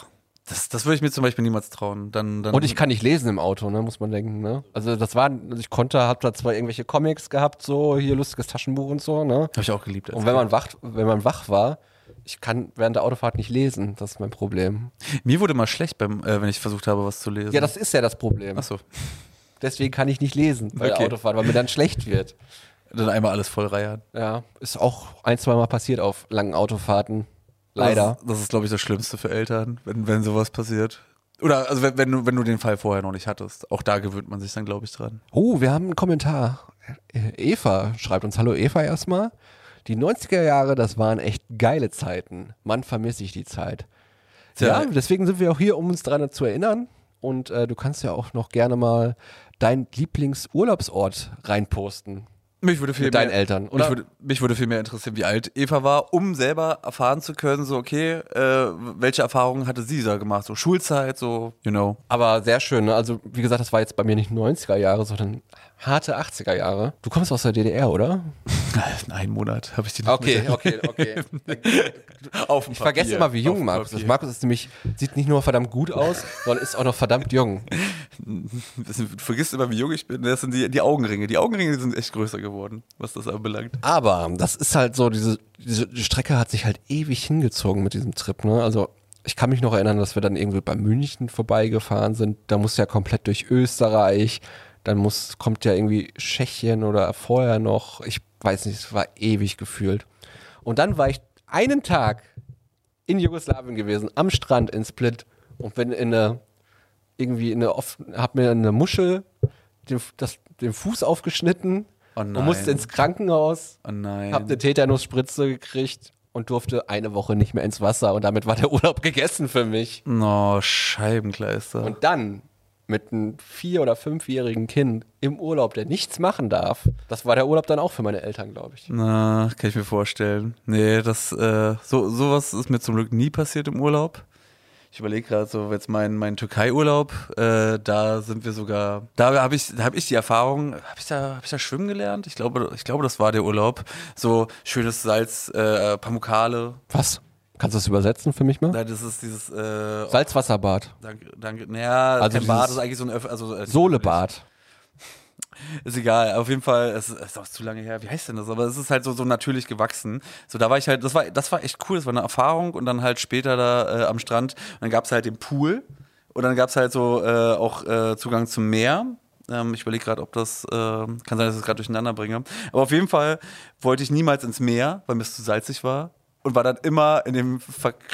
Das, das würde ich mir zum Beispiel niemals trauen. Dann, dann Und ich kann nicht lesen im Auto, ne, muss man denken, ne? Also das war, also ich konnte, hab da zwar irgendwelche Comics gehabt, so hier lustiges Taschenbuch und so, ne? Habe ich auch geliebt. Und wenn man wach, wenn man wach war, ich kann während der Autofahrt nicht lesen, das ist mein Problem. Mir wurde mal schlecht, beim, äh, wenn ich versucht habe, was zu lesen. Ja, das ist ja das Problem. Achso. Deswegen kann ich nicht lesen bei Okay. der Autofahrt, weil mir dann schlecht wird. Dann einmal alles voll reiern. Ja, ist auch ein, zwei Mal passiert auf langen Autofahrten. Leider. Das, das ist, glaube ich, das Schlimmste für Eltern, wenn, wenn sowas passiert. Oder also wenn, wenn, du, wenn du den Fall vorher noch nicht hattest. Auch da gewöhnt man sich dann, glaube ich, dran. Oh, wir haben einen Kommentar. Äh, Eva schreibt uns, hallo Eva erstmal. Die 90er Jahre, das waren echt geile Zeiten. Mann, vermisse ich die Zeit. Tja. Ja, deswegen sind wir auch hier, um uns daran zu erinnern. Und äh, du kannst ja auch noch gerne mal deinen Lieblingsurlaubsort reinposten. Mich würde viel Mit deinen mehr, Eltern, Mich oder? würde, mich würde viel mehr interessieren, wie alt Eva war, um selber erfahren zu können, so okay, äh, welche Erfahrungen hatte sie da gemacht? So Schulzeit, so, you know. Aber sehr schön. Ne? Also, wie gesagt, das war jetzt bei mir nicht 90er Jahre, sondern harte 80er Jahre. Du kommst aus der DDR, oder? *laughs* In einem Monat habe ich die noch Okay, okay, okay. *laughs* auf Ich vergesse Papier. immer, wie jung Auf Markus ist. Markus ist nämlich, sieht nicht nur verdammt gut aus, sondern ist auch noch verdammt jung. *laughs* Das Du vergisst immer, wie jung ich bin. Das sind die, die Augenringe. Die Augenringe sind echt größer geworden, was das anbelangt. Aber das ist halt so, diese, diese die Strecke hat sich halt ewig hingezogen mit diesem Trip. Ne? Also ich kann mich noch erinnern, dass wir dann irgendwie bei München vorbeigefahren sind. Da muss ja komplett durch Österreich. Dann muss, kommt ja irgendwie Tschechien oder vorher noch. Ich weiß nicht, es war ewig gefühlt. Und dann war ich einen Tag in Jugoslawien gewesen, am Strand in Split und bin in eine, irgendwie in eine, hab mir eine Muschel den, das, den Fuß aufgeschnitten Oh und nein. musste ins Krankenhaus. Oh nein. Hab eine Tetanusspritze gekriegt und durfte eine Woche nicht mehr ins Wasser und damit war der Urlaub *laughs* gegessen für mich. No, Scheibenkleister. Und dann mit einem vier- oder fünfjährigen Kind im Urlaub, der nichts machen darf, das war der Urlaub dann auch für meine Eltern, glaube ich. Na, kann ich mir vorstellen. Nee, das, äh, so, sowas ist mir zum Glück nie passiert im Urlaub. Ich überlege gerade so jetzt mein, mein Türkei-Urlaub, äh, da sind wir sogar, da habe ich, da habe ich die Erfahrung, habe ich da, habe ich da schwimmen gelernt? Ich glaube, ich glaube, das war der Urlaub. So schönes Salz, äh, Pamukale. Was? Kannst du das übersetzen für mich mal? Na, das ist dieses, äh, Salzwasserbad. danke, danke, naja, Also kein Bad, ist eigentlich so ein, Öff- also, äh, Sohlebad. *laughs* Ist egal, auf jeden Fall, es ist auch zu lange her, wie heißt denn das? Aber es ist halt so, so natürlich gewachsen. So, da war ich halt, das war, das war echt cool, das war eine Erfahrung und dann halt später da äh, am Strand, und dann gab es halt den Pool und dann gab es halt so äh, auch äh, Zugang zum Meer. Ähm, ich überlege gerade, ob das, äh, kann sein, dass ich das gerade durcheinander bringe. Aber auf jeden Fall wollte ich niemals ins Meer, weil mir es zu salzig war. Und war dann immer in dem,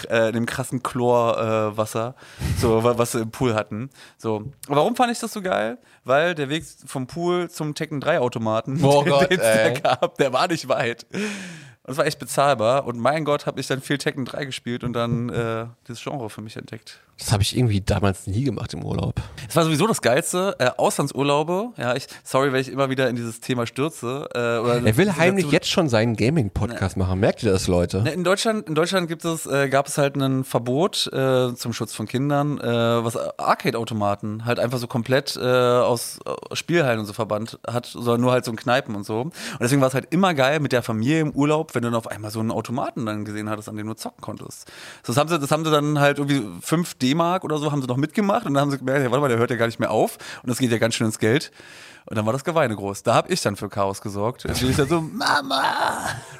äh, in dem krassen Chlorwasser, äh, so, wa- was wir im Pool hatten. So. Warum fand ich das so geil? Weil der Weg vom Pool zum Tekken 3 Automaten, Oh *laughs* den Gott, es da gab, der war nicht weit. Und es war echt bezahlbar. Und mein Gott, habe ich dann viel Tekken 3 gespielt und dann äh, dieses Genre für mich entdeckt. Das habe ich irgendwie damals nie gemacht im Urlaub. Es war sowieso das Geilste. Äh, Auslandsurlaube. Ja, ich, sorry, wenn ich immer wieder in dieses Thema stürze. Äh, Er will dazu- heimlich jetzt schon seinen Gaming-Podcast machen. Merkt ihr das, Leute? Ne, In Deutschland, in Deutschland gibt es, äh, gab es halt ein Verbot äh, zum Schutz von Kindern, äh, was Arcade-Automaten halt einfach so komplett äh, aus Spielhallen und so verbannt hat, sondern nur halt so in Kneipen und so. Und deswegen war es halt immer geil mit der Familie im Urlaub, wenn du dann auf einmal so einen Automaten dann gesehen hattest, an dem du zocken konntest. So, das haben sie, das haben sie dann halt irgendwie 5 D-Mark oder so haben sie noch mitgemacht und dann haben sie gemerkt, ja, warte mal, der hört ja gar nicht mehr auf und das geht ja ganz schön ins Geld. Und dann war das Geweine groß. Da habe ich dann für Chaos gesorgt. Da bin ich dann so, *laughs* Mama!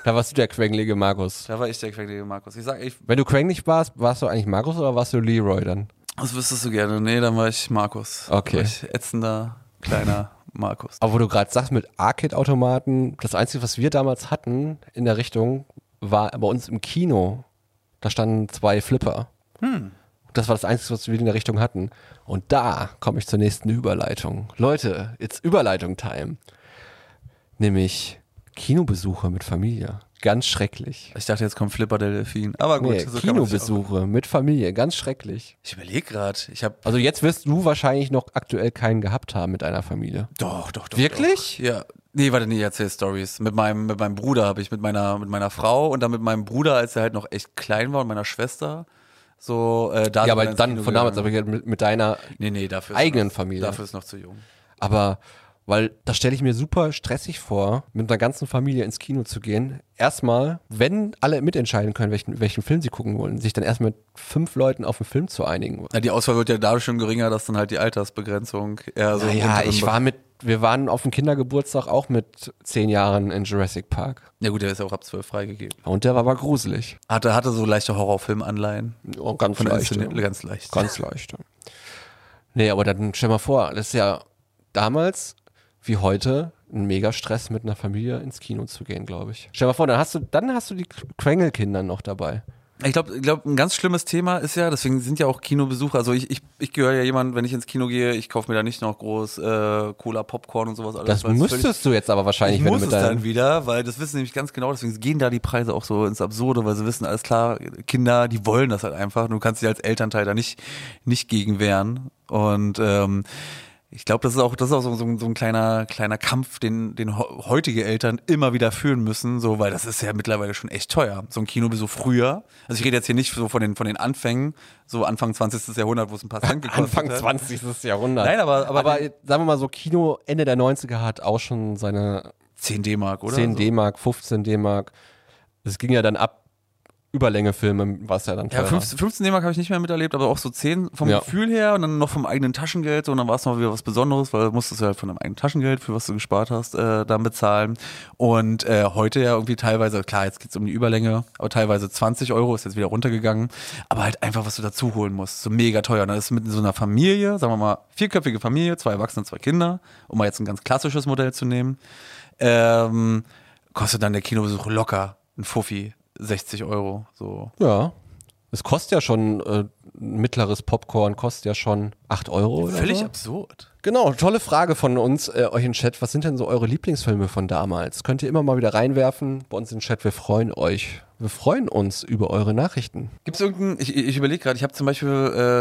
Da warst du der quengelige Markus. Da war ich der quälige Markus. Ich sag, ich, Wenn du quengelig warst, warst du eigentlich Markus oder warst du Leroy dann? Was wüsstest du gerne? Nee, dann war ich Markus. Okay. War ich ätzender, kleiner Markus. Aber wo du gerade sagst, mit Arcade-Automaten, das Einzige, was wir damals hatten in der Richtung, war bei uns im Kino. Da standen zwei Flipper. Das war das Einzige, was wir in der Richtung hatten. Und da komme ich zur nächsten Überleitung. Leute, it's Überleitung-Time. Nämlich Kinobesuche mit Familie. Ganz schrecklich. Ich dachte, jetzt kommt Flipper der Delfin. Aber gut, Nee, so Kinobesuche mit Familie. Ganz schrecklich. Ich überlege gerade. Ich habe Also jetzt wirst du wahrscheinlich noch aktuell keinen gehabt haben mit einer Familie. doch, doch, doch. Wirklich? Doch. Ja. Nee, warte, nee, erzähl Stories. Mit meinem, mit meinem Bruder habe ich, mit meiner, mit meiner Frau und dann mit meinem Bruder, als er halt noch echt klein war und meiner Schwester. So, äh, da Ja, aber dann Kino von damals, aber mit, mit deiner Nee, nee, ist eigenen noch, Familie. Dafür ist noch zu jung. Aber Weil da stelle ich mir super stressig vor, mit einer ganzen Familie ins Kino zu gehen. Erstmal, wenn alle mitentscheiden können, welchen, welchen Film sie gucken wollen, sich dann erst mit fünf Leuten auf einen Film zu einigen. Ja, die Auswahl wird ja dadurch schon geringer, dass dann halt die Altersbegrenzung eher so. im Naja, ich war mit, wir waren auf dem Kindergeburtstag auch mit zehn Jahren in Jurassic Park. Ja gut, der ist ja auch ab zwölf freigegeben. Und der war aber gruselig. Hatte, hatte so leichte Horrorfilmanleihen. Oh, ganz leicht. Ja. Ganz leicht. Ganz *laughs* leicht. ja. Nee, aber dann stell mal vor, das ist ja damals wie heute ein mega Stress mit einer Familie ins Kino zu gehen, glaube ich. Stell mal vor, dann hast du, dann hast du die Quengelkinder noch dabei. Ich glaube, ich glaub, ein ganz schlimmes Thema ist ja, deswegen sind ja auch Kinobesucher, also ich, ich, ich gehöre ja jemand, wenn ich ins Kino gehe, ich kaufe mir da nicht noch groß äh, Cola, Popcorn und sowas. Alles, Das es müsstest du jetzt aber wahrscheinlich, Ich wenn muss du es mit dann deinem wieder, weil das wissen nämlich ganz genau, deswegen gehen da die Preise auch so ins Absurde, weil sie wissen, alles klar, Kinder, die wollen das halt einfach. Du kannst dich als Elternteil da nicht, nicht gegen wehren. Und ähm, ich glaube, das ist auch, das ist auch so, so, ein- so ein kleiner, kleiner Kampf, den, den heutige Eltern immer wieder führen müssen, so, weil das ist ja mittlerweile schon echt teuer. So ein Kinobesuch früher. Also ich rede jetzt hier nicht so von den, von den Anfängen, so Anfang 20. Jahrhundert, wo es ein paar Cent gekostet Anfang hat. 20. Jahrhundert. Nein, aber, aber, aber aber sagen wir mal so, Kino Ende der 90er hat auch schon seine 10 D-Mark, oder? 10 So. D-Mark, 15 D-Mark. Es ging ja dann ab Überlängefilme, war es ja dann Ja, teurer. 15, 15 D-Mark habe ich nicht mehr miterlebt, aber auch so 10 vom Ja. Gefühl her und dann noch vom eigenen Taschengeld so, und dann war es noch wieder was Besonderes, weil du musstest ja halt von deinem eigenen Taschengeld, für was du gespart hast, äh, dann bezahlen. Und äh, heute ja irgendwie teilweise, klar, jetzt geht's um die Überlänge, aber teilweise 20 Euro ist jetzt wieder runtergegangen, aber halt einfach, was du dazu holen musst, so mega teuer. Und dann ist mit so einer Familie, sagen wir mal, vierköpfige Familie, zwei Erwachsene, zwei Kinder, um mal jetzt ein ganz klassisches Modell zu nehmen, ähm, kostet dann der Kinobesuch locker ein Fuffi, 60 Euro, so. Ja. Es kostet ja schon, äh, mittleres Popcorn kostet ja schon 8 Euro. Oder Völlig so. absurd. Genau, tolle Frage von uns, äh, euch im Chat. Was sind denn so eure Lieblingsfilme von damals? Könnt ihr immer mal wieder reinwerfen bei uns im Chat. Wir freuen euch. Wir freuen uns über eure Nachrichten. Gibt es irgendeinen, ich, ich überlege gerade, ich habe zum Beispiel,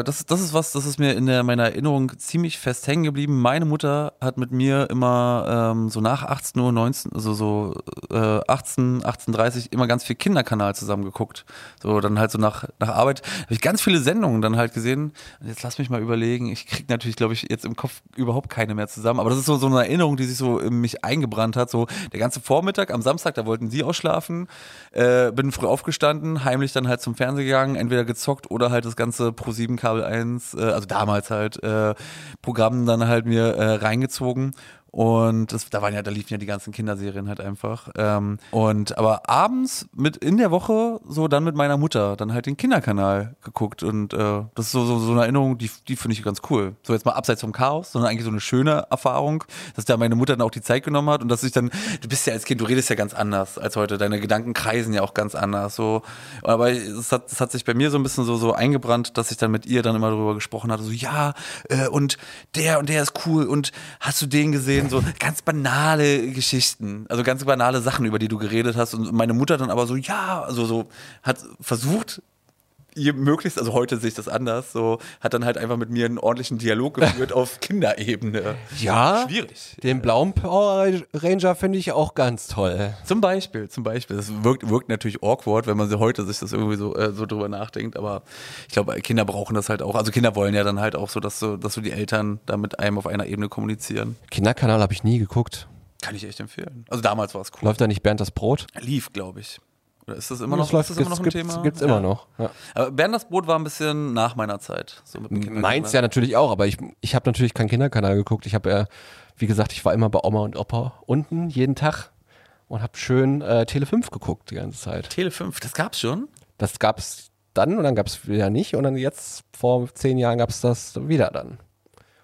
äh, das, ist- das ist was, das ist mir in der, meiner Erinnerung ziemlich fest hängen geblieben. Meine Mutter hat mit mir immer ähm, so nach 18 Uhr, 19, also so äh, 18, 18.30 immer ganz viel Kinderkanal zusammen geguckt. So, dann halt so nach, nach Arbeit habe ich ganz viele Sendungen dann halt gesehen. Jetzt lass mich mal überlegen, ich krieg natürlich, glaube ich, jetzt im Kopf überhaupt keine mehr zusammen, aber das ist so, so eine Erinnerung, die sich so in mich eingebrannt hat. So der ganze Vormittag am Samstag, da wollten sie ausschlafen, äh, bin früh aufgestanden, heimlich dann halt zum Fernseher gegangen, entweder gezockt oder halt das ganze Pro7 Kabel 1, äh, also damals halt äh, Programm dann halt mir äh, reingezogen. Und das, da waren ja, da liefen ja die ganzen Kinderserien halt einfach. Ähm, und aber abends mit in der Woche so dann mit meiner Mutter dann halt den Kinderkanal geguckt. Und äh, das ist so, so, so eine Erinnerung, die, die finde ich ganz cool. So jetzt mal abseits vom Chaos, sondern eigentlich so eine schöne Erfahrung, dass da meine Mutter dann auch die Zeit genommen hat und dass ich dann, du bist ja als Kind, du redest ja ganz anders als heute. Deine Gedanken kreisen ja auch ganz anders. So. Aber es hat, es hat sich bei mir so ein bisschen so, so eingebrannt, dass ich dann mit ihr dann immer darüber gesprochen hatte, so ja, äh, und der und der ist cool und hast du den gesehen? So ganz banale Geschichten, also ganz banale Sachen, über die du geredet hast. Und meine Mutter dann aber so, ja, also so hat versucht, ihr möglichst, also heute sehe ich das anders, so hat dann halt einfach mit mir einen ordentlichen Dialog geführt auf *laughs* Kinderebene. Ja. Schwierig. Den blauen Power Ranger finde ich auch ganz toll. Zum Beispiel, zum Beispiel. Das wirkt, wirkt natürlich awkward, wenn man so heute sich das irgendwie so, äh, so drüber nachdenkt, aber ich glaube, Kinder brauchen das halt auch. Also Kinder wollen ja dann halt auch so, dass so, dass so die Eltern da mit einem auf einer Ebene kommunizieren. Kinderkanal habe ich nie geguckt. Kann ich echt empfehlen. Also damals war es cool. Läuft da nicht Bernd das Brot? Lief, glaube ich. Oder ist das immer noch, das läuft, ist das immer noch ein gibt's, Thema? Gibt's Ja. immer noch. Ja. Aber Bernd das Brot war ein bisschen nach meiner Zeit. So. Meins ja natürlich auch, aber ich, ich habe natürlich keinen Kinderkanal geguckt. Ich habe ja, wie gesagt, ich war immer bei Oma und Opa unten jeden Tag und habe schön äh, Tele 5 geguckt die ganze Zeit. Tele 5, das gab's schon. Das gab's dann und dann gab's wieder nicht und dann jetzt vor zehn Jahren gab's das wieder dann.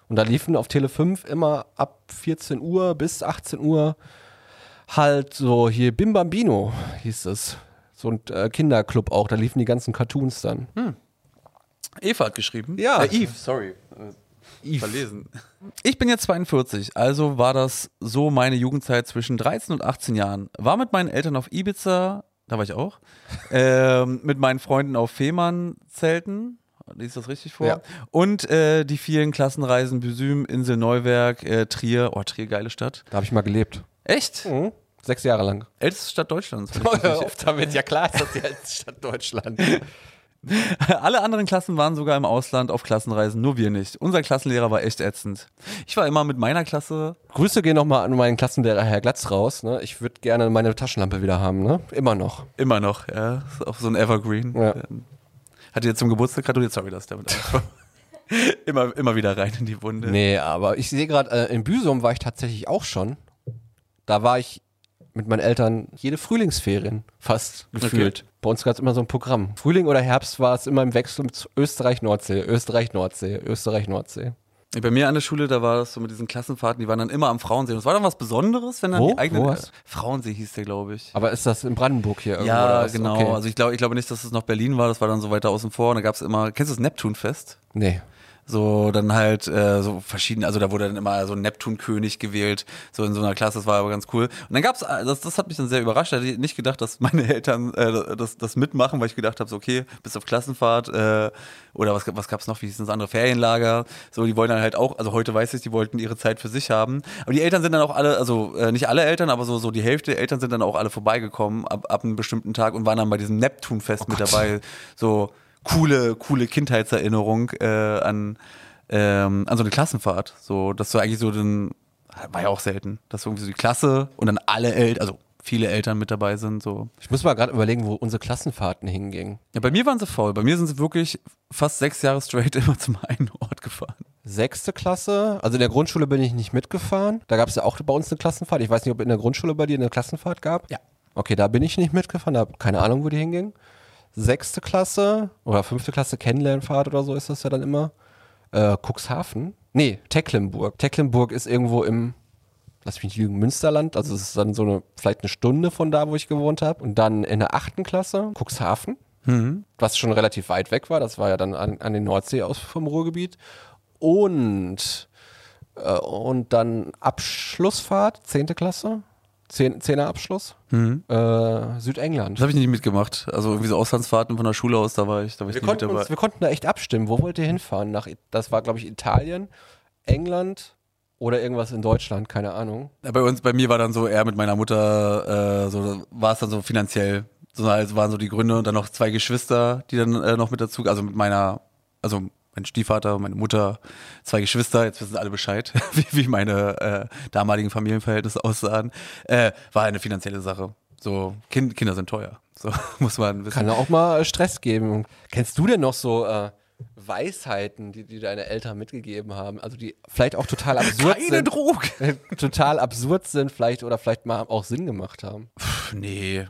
Und da liefen auf Tele 5 immer ab 14 Uhr bis 18 Uhr halt so hier Bim Bambino hieß es. So ein äh, Kinderclub auch, da liefen die ganzen Cartoons dann. Eva hat geschrieben. Ja. Äh, Eve, sorry. Eve. Verlesen. Ich bin jetzt 42, also war das so meine Jugendzeit zwischen 13 und 18 Jahren. War mit meinen Eltern auf Ibiza, da war ich auch, *laughs* ähm, mit meinen Freunden auf Fehmarn-Zelten. Lies das richtig vor? Ja. Und äh, die vielen Klassenreisen Büsüm, Insel Neuwerk, äh, Trier. Oh, Trier, geile Stadt. Da habe ich mal gelebt. Echt? Mhm. Sechs Jahre lang. Älteste Stadt Deutschlands. *laughs* Oft damit, ja klar ist das die älteste *laughs* Stadt Deutschland. *laughs* Alle anderen Klassen waren sogar im Ausland auf Klassenreisen, nur wir nicht. Unser Klassenlehrer war echt ätzend. Ich war immer mit meiner Klasse. Grüße gehen nochmal an meinen Klassenlehrer Herr Glatz raus. Ne? Ich würde gerne meine Taschenlampe wieder haben, ne? Immer noch. Immer noch, ja. Ist auch so ein Evergreen. Ja. Hat dir zum Geburtstag gratuliert? Sorry, dass damit immer, immer wieder rein in die Wunde. Nee, aber ich sehe gerade, äh, in Büsum war ich tatsächlich auch schon. Da war ich mit meinen Eltern jede Frühlingsferien fast gefühlt. Bei uns gab es immer so ein Programm. Frühling oder Herbst war es immer im Wechsel mit Österreich-Nordsee, Österreich-Nordsee, Österreich-Nordsee. Bei mir an der Schule, da war das so mit diesen Klassenfahrten, die waren dann immer am Frauensee. Und es war dann was Besonderes, wenn dann Wo? die eigenen. Wo? Frauensee hieß der, glaube ich. Aber ist das in Brandenburg hier irgendwo? Ja, genau. Okay. Also ich glaube, ich glaube nicht, dass es noch Berlin war. Das war dann so weiter außen vor. Und da gab es immer. Kennst du das Neptunfest? Nee. So, dann halt äh, so verschiedene, also da wurde dann immer so ein Neptunkönig gewählt, so in so einer Klasse, das war aber ganz cool. Und dann gab's, äh, das, das hat mich dann sehr überrascht, da hätte ich nicht gedacht, dass meine Eltern äh, das, das mitmachen, weil ich gedacht habe, so okay, bis auf Klassenfahrt äh, oder was, was gab's noch, wie hieß das andere, Ferienlager, so, die wollen dann halt auch, also heute weiß ich, die wollten ihre Zeit für sich haben. Aber die Eltern sind dann auch alle, also äh, nicht alle Eltern, aber so, so die Hälfte der Eltern sind dann auch alle vorbeigekommen ab, ab einem bestimmten Tag und waren dann bei diesem Neptunfest mit dabei, so coole, coole Kindheitserinnerung äh, an, ähm, an so eine Klassenfahrt. So, dass du eigentlich so den, war ja auch selten, dass irgendwie so die Klasse und dann alle Eltern, also viele Eltern mit dabei sind. So. Ich muss mal gerade überlegen, wo unsere Klassenfahrten hingingen. Ja, bei mir waren sie voll. Bei mir sind sie wirklich fast sechs Jahre straight *laughs* immer zum einen Ort gefahren. Sechste Klasse, also in der Grundschule bin ich nicht mitgefahren. Da gab es ja auch bei uns eine Klassenfahrt. Ich weiß nicht, ob in der Grundschule bei dir eine Klassenfahrt gab. Ja. Okay, da bin ich nicht mitgefahren, da habe keine Ahnung, wo die hinging. Sechste Klasse oder fünfte Klasse Kennenlernfahrt oder so ist das ja dann immer. Äh, Cuxhaven? Nee, Tecklenburg. Tecklenburg ist irgendwo im, lass mich nicht lügen, Münsterland. Also es ist dann so eine, vielleicht eine Stunde von da, wo ich gewohnt habe. Und dann in der achten Klasse Cuxhaven, was schon relativ weit weg war. Das war ja dann an, an den Nordsee aus vom Ruhrgebiet. Und, äh, und dann Abschlussfahrt, zehnte Klasse. Zehn, Zehner Abschluss. Äh, Südengland. Das habe ich nicht mitgemacht. Also irgendwie so Auslandsfahrten von der Schule aus, da war ich, da war ich Wir nicht mit konnten, dabei. uns, wir konnten da echt abstimmen. Wo wollt ihr hinfahren? Nach, das war, glaube ich, Italien, England oder irgendwas in Deutschland, keine Ahnung. Ja, bei uns, bei mir war dann so eher mit meiner Mutter, äh, so war es dann so finanziell. So also waren so die Gründe und dann noch zwei Geschwister, die dann äh, noch mit dazu, also mit meiner, also mein Stiefvater, meine Mutter, zwei Geschwister, jetzt wissen alle Bescheid, *laughs* wie, wie meine äh, damaligen Familienverhältnisse aussahen, äh, war eine finanzielle Sache. So, kind, Kinder sind teuer. So *laughs* muss man wissen. Kann ja auch mal äh, Stress geben. Kennst du denn noch so äh, Weisheiten, die, die deine Eltern mitgegeben haben? Also die vielleicht auch total absurd Keine sind. Droge. *laughs* total absurd sind, vielleicht oder vielleicht mal auch Sinn gemacht haben. Pff, nee.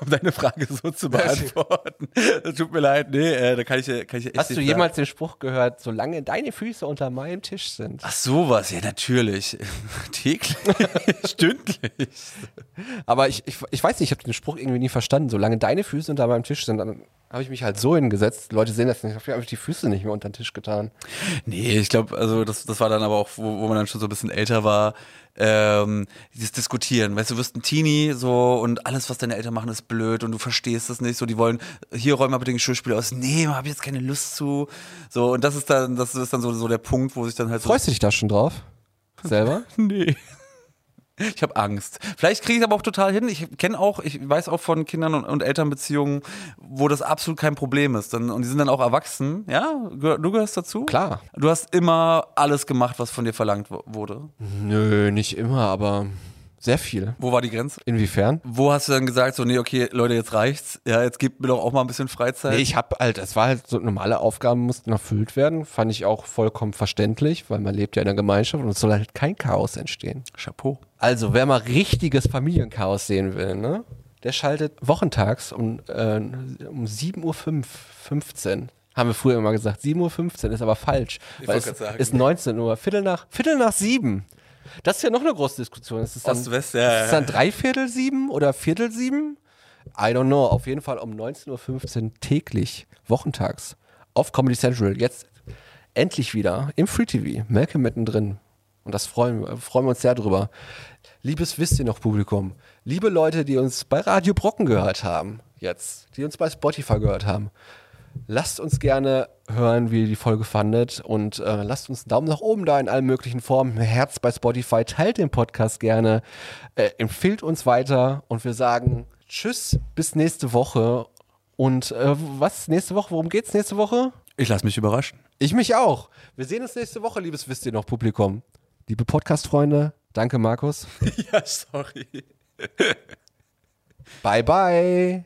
Um deine Frage so zu beantworten. Das tut mir leid, nee, äh, da kann ich, kann ich echt Hast du jemals den Spruch gehört, solange deine Füße unter meinem Tisch sind? Ach sowas, ja natürlich. *laughs* Täglich, *laughs* stündlich. Aber ich, ich, ich weiß nicht, ich habe den Spruch irgendwie nie verstanden. Solange deine Füße unter meinem Tisch sind, dann habe ich mich halt so hingesetzt. Leute sehen das nicht. Ich habe einfach die Füße nicht mehr unter den Tisch getan. Nee, ich glaube, also das, das war dann aber auch, wo, wo man dann schon so ein bisschen älter war, ähm, dieses Diskutieren. Weißt du, du wirst ein Teenie so und alles, was deine Eltern machen, ist blöd und du verstehst es nicht. So, die wollen, hier räumen wir bitte den Geschirrspiel aus. Nee, habe jetzt keine Lust zu. So, und das ist dann, das ist dann so, so der Punkt, wo sich dann halt so. Freust du dich da schon drauf? Selber? *laughs* Nee. Ich habe Angst. Vielleicht kriege ich es aber auch total hin. Ich kenne auch, ich weiß auch von Kindern und, und Elternbeziehungen, wo das absolut kein Problem ist. Dann, und die sind dann auch erwachsen. Ja, du gehörst dazu? Klar. Du hast immer alles gemacht, was von dir verlangt wurde. Nö, nicht immer, aber sehr viel. Wo war die Grenze? Inwiefern? Wo hast du dann gesagt, so, nee, okay, Leute, jetzt reicht's. Ja, jetzt gebt mir doch auch mal ein bisschen Freizeit. Nee, ich habe halt, das war halt so normale Aufgaben mussten erfüllt werden. Fand ich auch vollkommen verständlich, weil man lebt ja in einer Gemeinschaft und es soll halt kein Chaos entstehen. Chapeau. Also, wer mal richtiges Familienchaos sehen will, ne? Der schaltet wochentags um, äh, um 7.05 Uhr 15. Haben wir früher immer gesagt. 7.15 Uhr ist aber falsch. weil es sagen. ist 19 Uhr. Viertel nach, Viertel nach sieben. Das ist ja noch eine große Diskussion. Ist es dann, Ost-West, ja, ist es dann dreiviertel sieben oder Viertel sieben? I don't know. Auf jeden Fall um 19.15 Uhr täglich, wochentags, auf Comedy Central. Jetzt endlich wieder im Free TV. Malcolm mittendrin. Und das freuen, wir- freuen wir uns sehr drüber. Liebes wisst ihr noch, Publikum. Liebe Leute, die uns bei Radio Brocken gehört haben, jetzt, die uns bei Spotify gehört haben, lasst uns gerne hören, wie ihr die Folge fandet. Und äh, lasst uns einen Daumen nach oben da in allen möglichen Formen. Ein Herz bei Spotify, teilt den Podcast gerne, äh, empfiehlt uns weiter und wir sagen Tschüss, bis nächste Woche. Und äh, was nächste Woche? Worum geht's nächste Woche? Ich lasse mich überraschen. Ich mich auch. Wir sehen uns nächste Woche, liebes Wisst ihr noch, Publikum. Liebe Podcast-Freunde, danke Markus. *laughs* ja, sorry. bye, bye.